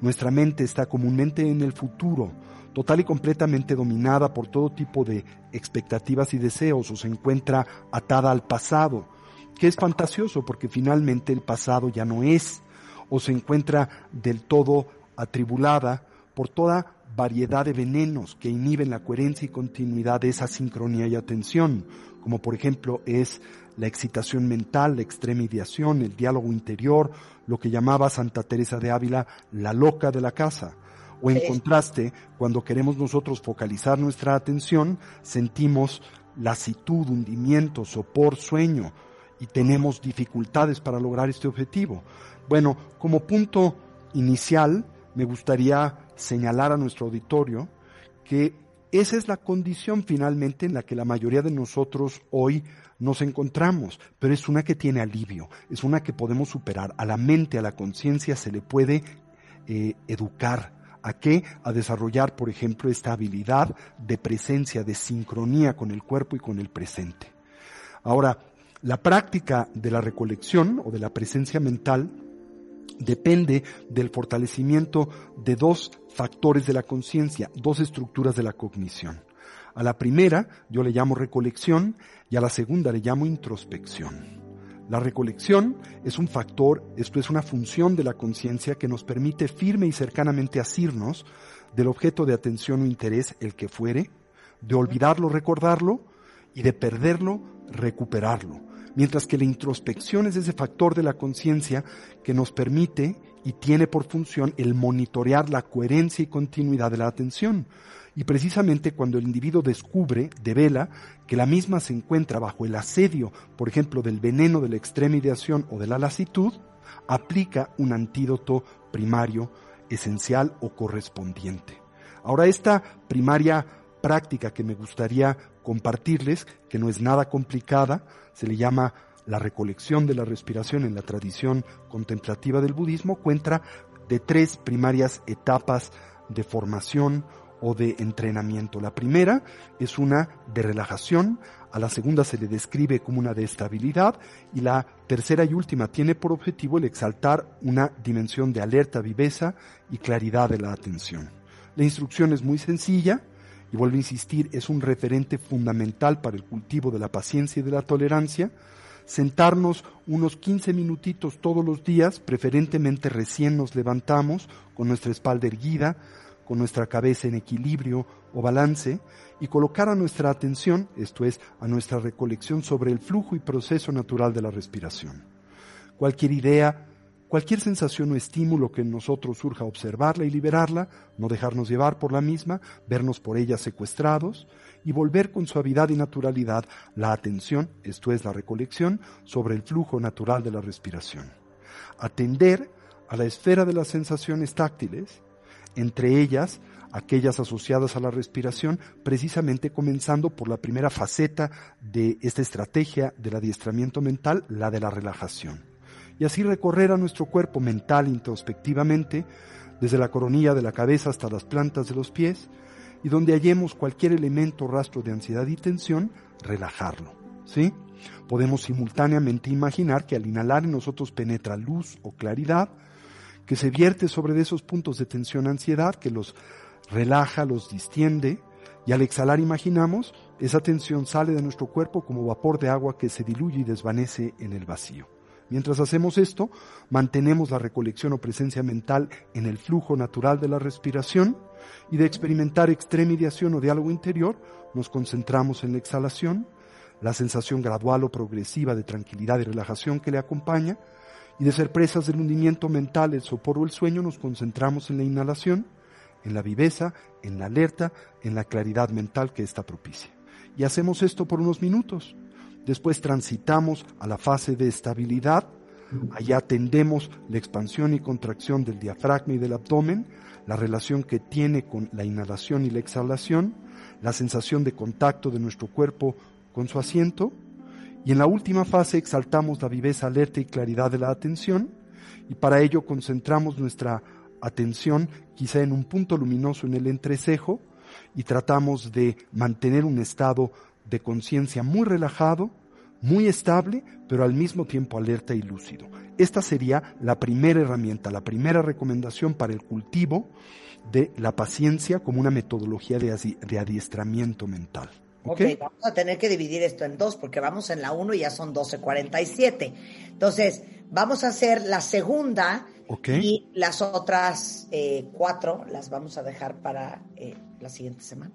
Nuestra mente está comúnmente en el futuro, total y completamente dominada por todo tipo de expectativas y deseos o se encuentra atada al pasado, que es fantasioso porque finalmente el pasado ya no es, o se encuentra del todo atribulada por toda variedad de venenos que inhiben la coherencia y continuidad de esa sincronía y atención, como por ejemplo es la excitación mental, la extrema ideación, el diálogo interior, lo que llamaba Santa Teresa de Ávila la loca de la casa. O en contraste, cuando queremos nosotros focalizar nuestra atención, sentimos lasitud, hundimiento, sopor, sueño y tenemos dificultades para lograr este objetivo. Bueno, como punto inicial, me gustaría señalar a nuestro auditorio que esa es la condición finalmente en la que la mayoría de nosotros hoy nos encontramos, pero es una que tiene alivio, es una que podemos superar. A la mente, a la conciencia se le puede eh, educar. ¿A qué? A desarrollar, por ejemplo, esta habilidad de presencia, de sincronía con el cuerpo y con el presente. Ahora, la práctica de la recolección o de la presencia mental depende del fortalecimiento de dos factores de la conciencia, dos estructuras de la cognición. A la primera yo le llamo recolección y a la segunda le llamo introspección. La recolección es un factor, esto es una función de la conciencia que nos permite firme y cercanamente asirnos del objeto de atención o interés, el que fuere, de olvidarlo, recordarlo, y de perderlo, recuperarlo mientras que la introspección es ese factor de la conciencia que nos permite y tiene por función el monitorear la coherencia y continuidad de la atención. Y precisamente cuando el individuo descubre, devela, que la misma se encuentra bajo el asedio, por ejemplo, del veneno de la extrema ideación o de la lasitud, aplica un antídoto primario, esencial o correspondiente. Ahora, esta primaria práctica que me gustaría compartirles, que no es nada complicada, se le llama la recolección de la respiración en la tradición contemplativa del budismo, cuenta de tres primarias etapas de formación o de entrenamiento. La primera es una de relajación, a la segunda se le describe como una de estabilidad y la tercera y última tiene por objetivo el exaltar una dimensión de alerta, viveza y claridad de la atención. La instrucción es muy sencilla y vuelvo a insistir, es un referente fundamental para el cultivo de la paciencia y de la tolerancia. Sentarnos unos 15 minutitos todos los días, preferentemente recién nos levantamos, con nuestra espalda erguida, con nuestra cabeza en equilibrio o balance, y colocar a nuestra atención, esto es, a nuestra recolección sobre el flujo y proceso natural de la respiración. Cualquier idea, Cualquier sensación o estímulo que en nosotros surja observarla y liberarla, no dejarnos llevar por la misma, vernos por ella secuestrados y volver con suavidad y naturalidad la atención, esto es la recolección, sobre el flujo natural de la respiración. Atender a la esfera de las sensaciones táctiles, entre ellas aquellas asociadas a la respiración, precisamente comenzando por la primera faceta de esta estrategia del adiestramiento mental, la de la relajación y así recorrer a nuestro cuerpo mental introspectivamente, desde la coronilla de la cabeza hasta las plantas de los pies, y donde hallemos cualquier elemento o rastro de ansiedad y tensión, relajarlo. ¿Sí? Podemos simultáneamente imaginar que al inhalar en nosotros penetra luz o claridad, que se vierte sobre esos puntos de tensión ansiedad, que los relaja, los distiende, y al exhalar imaginamos esa tensión sale de nuestro cuerpo como vapor de agua que se diluye y desvanece en el vacío. Mientras hacemos esto, mantenemos la recolección o presencia mental en el flujo natural de la respiración y de experimentar extrema ideación o diálogo interior, nos concentramos en la exhalación, la sensación gradual o progresiva de tranquilidad y relajación que le acompaña, y de ser presas del hundimiento mental, el sopor o el sueño, nos concentramos en la inhalación, en la viveza, en la alerta, en la claridad mental que ésta propicia. Y hacemos esto por unos minutos. Después transitamos a la fase de estabilidad. Allá atendemos la expansión y contracción del diafragma y del abdomen, la relación que tiene con la inhalación y la exhalación, la sensación de contacto de nuestro cuerpo con su asiento. Y en la última fase exaltamos la viveza, alerta y claridad de la atención. Y para ello concentramos nuestra atención quizá en un punto luminoso en el entrecejo y tratamos de mantener un estado de conciencia muy relajado, muy estable, pero al mismo tiempo alerta y lúcido. Esta sería la primera herramienta, la primera recomendación para el cultivo de la paciencia como una metodología de, adiestramiento mental. ok, vamos a tener que dividir esto en dos porque vamos en la 1 y ya son 12.47. Entonces, vamos a hacer la segunda y las otras eh, cuatro las vamos a dejar para eh, la siguiente semana.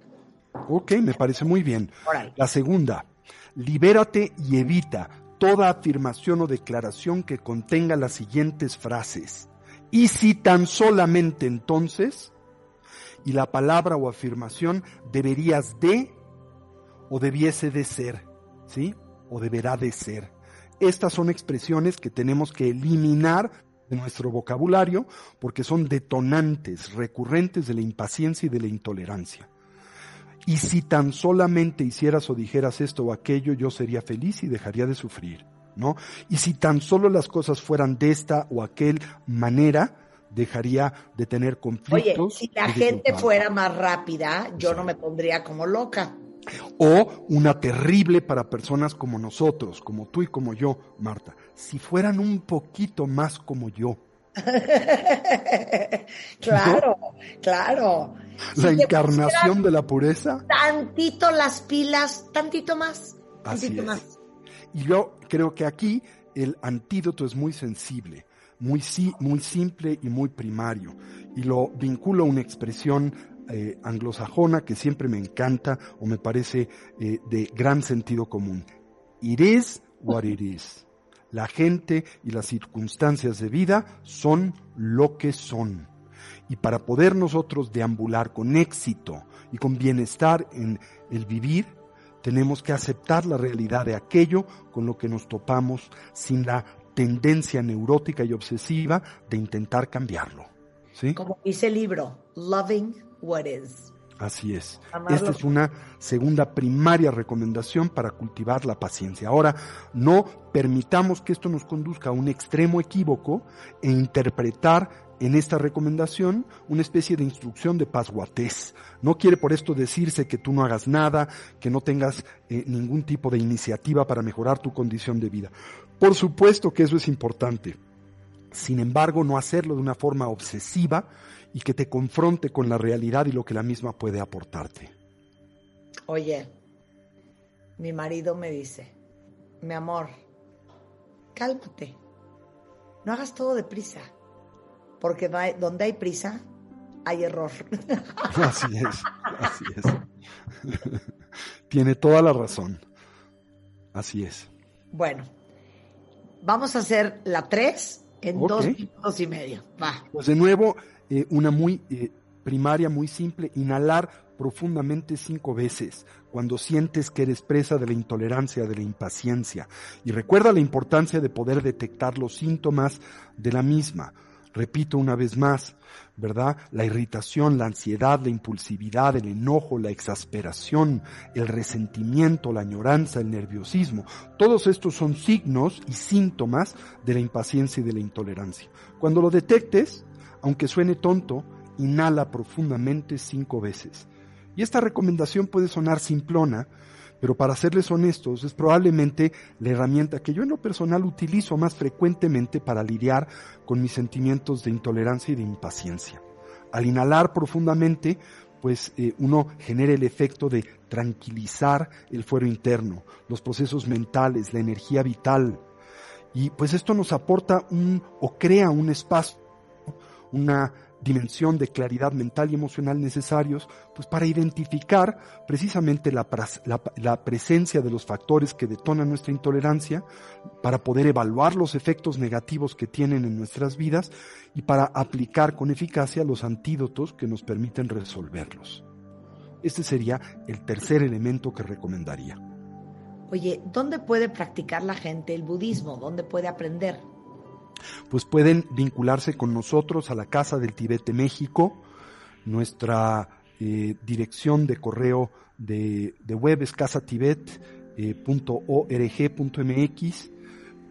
Ok, me parece muy bien. La segunda, libérate y evita toda afirmación o declaración que contenga las siguientes frases. Y si tan solamente entonces, y la palabra o afirmación deberías de o debiese de ser, ¿sí? O deberá de ser. Estas son expresiones que tenemos que eliminar de nuestro vocabulario porque son detonantes recurrentes de la impaciencia y de la intolerancia. Y si tan solamente hicieras o dijeras esto o aquello, yo sería feliz y dejaría de sufrir, ¿no? Y si tan solo las cosas fueran de esta o aquel manera, dejaría de tener conflictos. Oye, si la gente fuera más rápida, yo no me pondría como loca. O una terrible para personas como nosotros, como tú y como yo, Marta. Si fueran un poquito más como yo, [laughs] claro, claro. La encarnación de la pureza. Tantito las pilas, tantito más. Tantito más. Y yo creo que aquí el antídoto es muy sensible, muy, muy simple y muy primario. Y lo vinculo a una expresión eh, anglosajona que siempre me encanta o me parece eh, de gran sentido común. It is what it is. La gente y las circunstancias de vida son lo que son. Y para poder nosotros deambular con éxito y con bienestar en el vivir, tenemos que aceptar la realidad de aquello con lo que nos topamos sin la tendencia neurótica y obsesiva de intentar cambiarlo. Como dice el libro, Loving What Is. Así es. Esta es una segunda primaria recomendación para cultivar la paciencia. Ahora, no permitamos que esto nos conduzca a un extremo equívoco e interpretar en esta recomendación una especie de instrucción de pasguatés. No quiere por esto decirse que tú no hagas nada, que no tengas eh, ningún tipo de iniciativa para mejorar tu condición de vida. Por supuesto que eso es importante. Sin embargo, no hacerlo de una forma obsesiva y que te confronte con la realidad y lo que la misma puede aportarte. Oye, mi marido me dice, mi amor, cálmate, no hagas todo deprisa porque donde hay prisa, hay error. [laughs] Así es, así es. [laughs] Tiene toda la razón. Así es. Bueno, vamos a hacer la 3 en dos minutos y medio. Va. Pues de nuevo, eh, una muy eh, primaria, muy simple, inhalar profundamente cinco veces cuando sientes que eres presa de la intolerancia, de la impaciencia. Y recuerda la importancia de poder detectar los síntomas de la misma. Repito una vez más, ¿verdad? La irritación, la ansiedad, la impulsividad, el enojo, la exasperación, el resentimiento, la añoranza, el nerviosismo. Todos estos son signos y síntomas de la impaciencia y de la intolerancia. Cuando lo detectes, aunque suene tonto, inhala profundamente cinco veces. Y esta recomendación puede sonar simplona, pero para serles honestos, es probablemente la herramienta que yo en lo personal utilizo más frecuentemente para lidiar con mis sentimientos de intolerancia y de impaciencia. Al inhalar profundamente, pues eh, uno genera el efecto de tranquilizar el fuero interno, los procesos mentales, la energía vital. Y pues esto nos aporta un o crea un espacio, una dimensión de claridad mental y emocional necesarios pues para identificar precisamente la, la, presencia de los factores que detonan nuestra intolerancia, para poder evaluar los efectos negativos que tienen en nuestras vidas y para aplicar con eficacia los antídotos que nos permiten resolverlos. Este sería el tercer elemento que recomendaría. Oye, ¿dónde puede practicar la gente el budismo? ¿Dónde puede aprender? Pues pueden vincularse con nosotros a la Casa del Tibete México. Nuestra eh, dirección de correo de, web es casatibet.org.mx.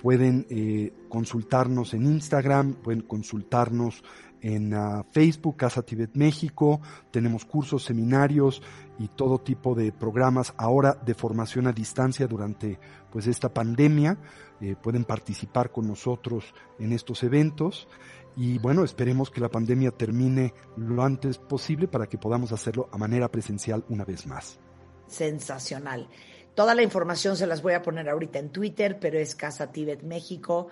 pueden eh, consultarnos en Instagram, pueden consultarnos en ah, Facebook, Casa Tibet México. Tenemos cursos, seminarios y todo tipo de programas ahora de formación a distancia durante pues esta pandemia. Eh, pueden participar con nosotros en estos eventos y bueno, esperemos que la pandemia termine lo antes posible para que podamos hacerlo a manera presencial una vez más. Sensacional. Toda la información se las voy a poner ahorita en Twitter, pero es Casa Tibet México.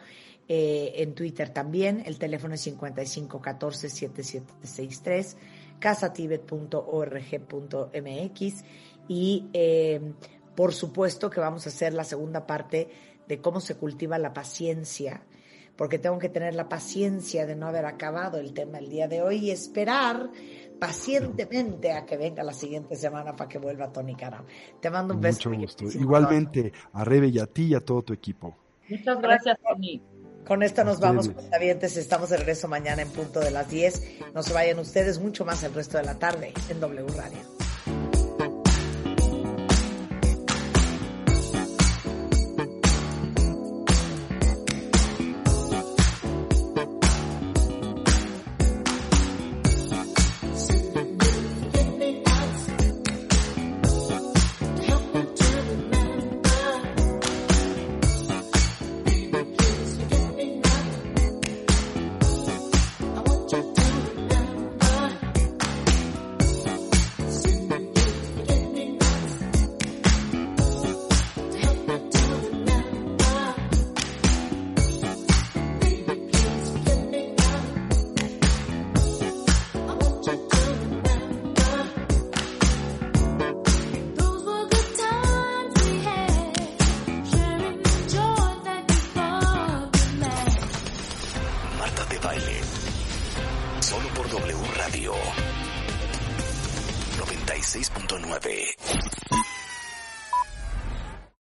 Eh, en Twitter también. El teléfono es 5514-7763, casatibet.org.mx. Y eh, por supuesto que vamos a hacer la segunda parte de cómo se cultiva la paciencia, porque tengo que tener la paciencia de no haber acabado el tema el día de hoy y esperar pacientemente a que venga la siguiente semana para que vuelva Tony Cara. Te mando un beso. Mucho gusto. Igualmente a Rebe y a ti y a todo tu equipo. Muchas gracias, Tony. Con esto nos vamos, cuentavientes. Estamos de regreso mañana en punto de las 10. No se vayan ustedes mucho más el resto de la tarde en W Radio.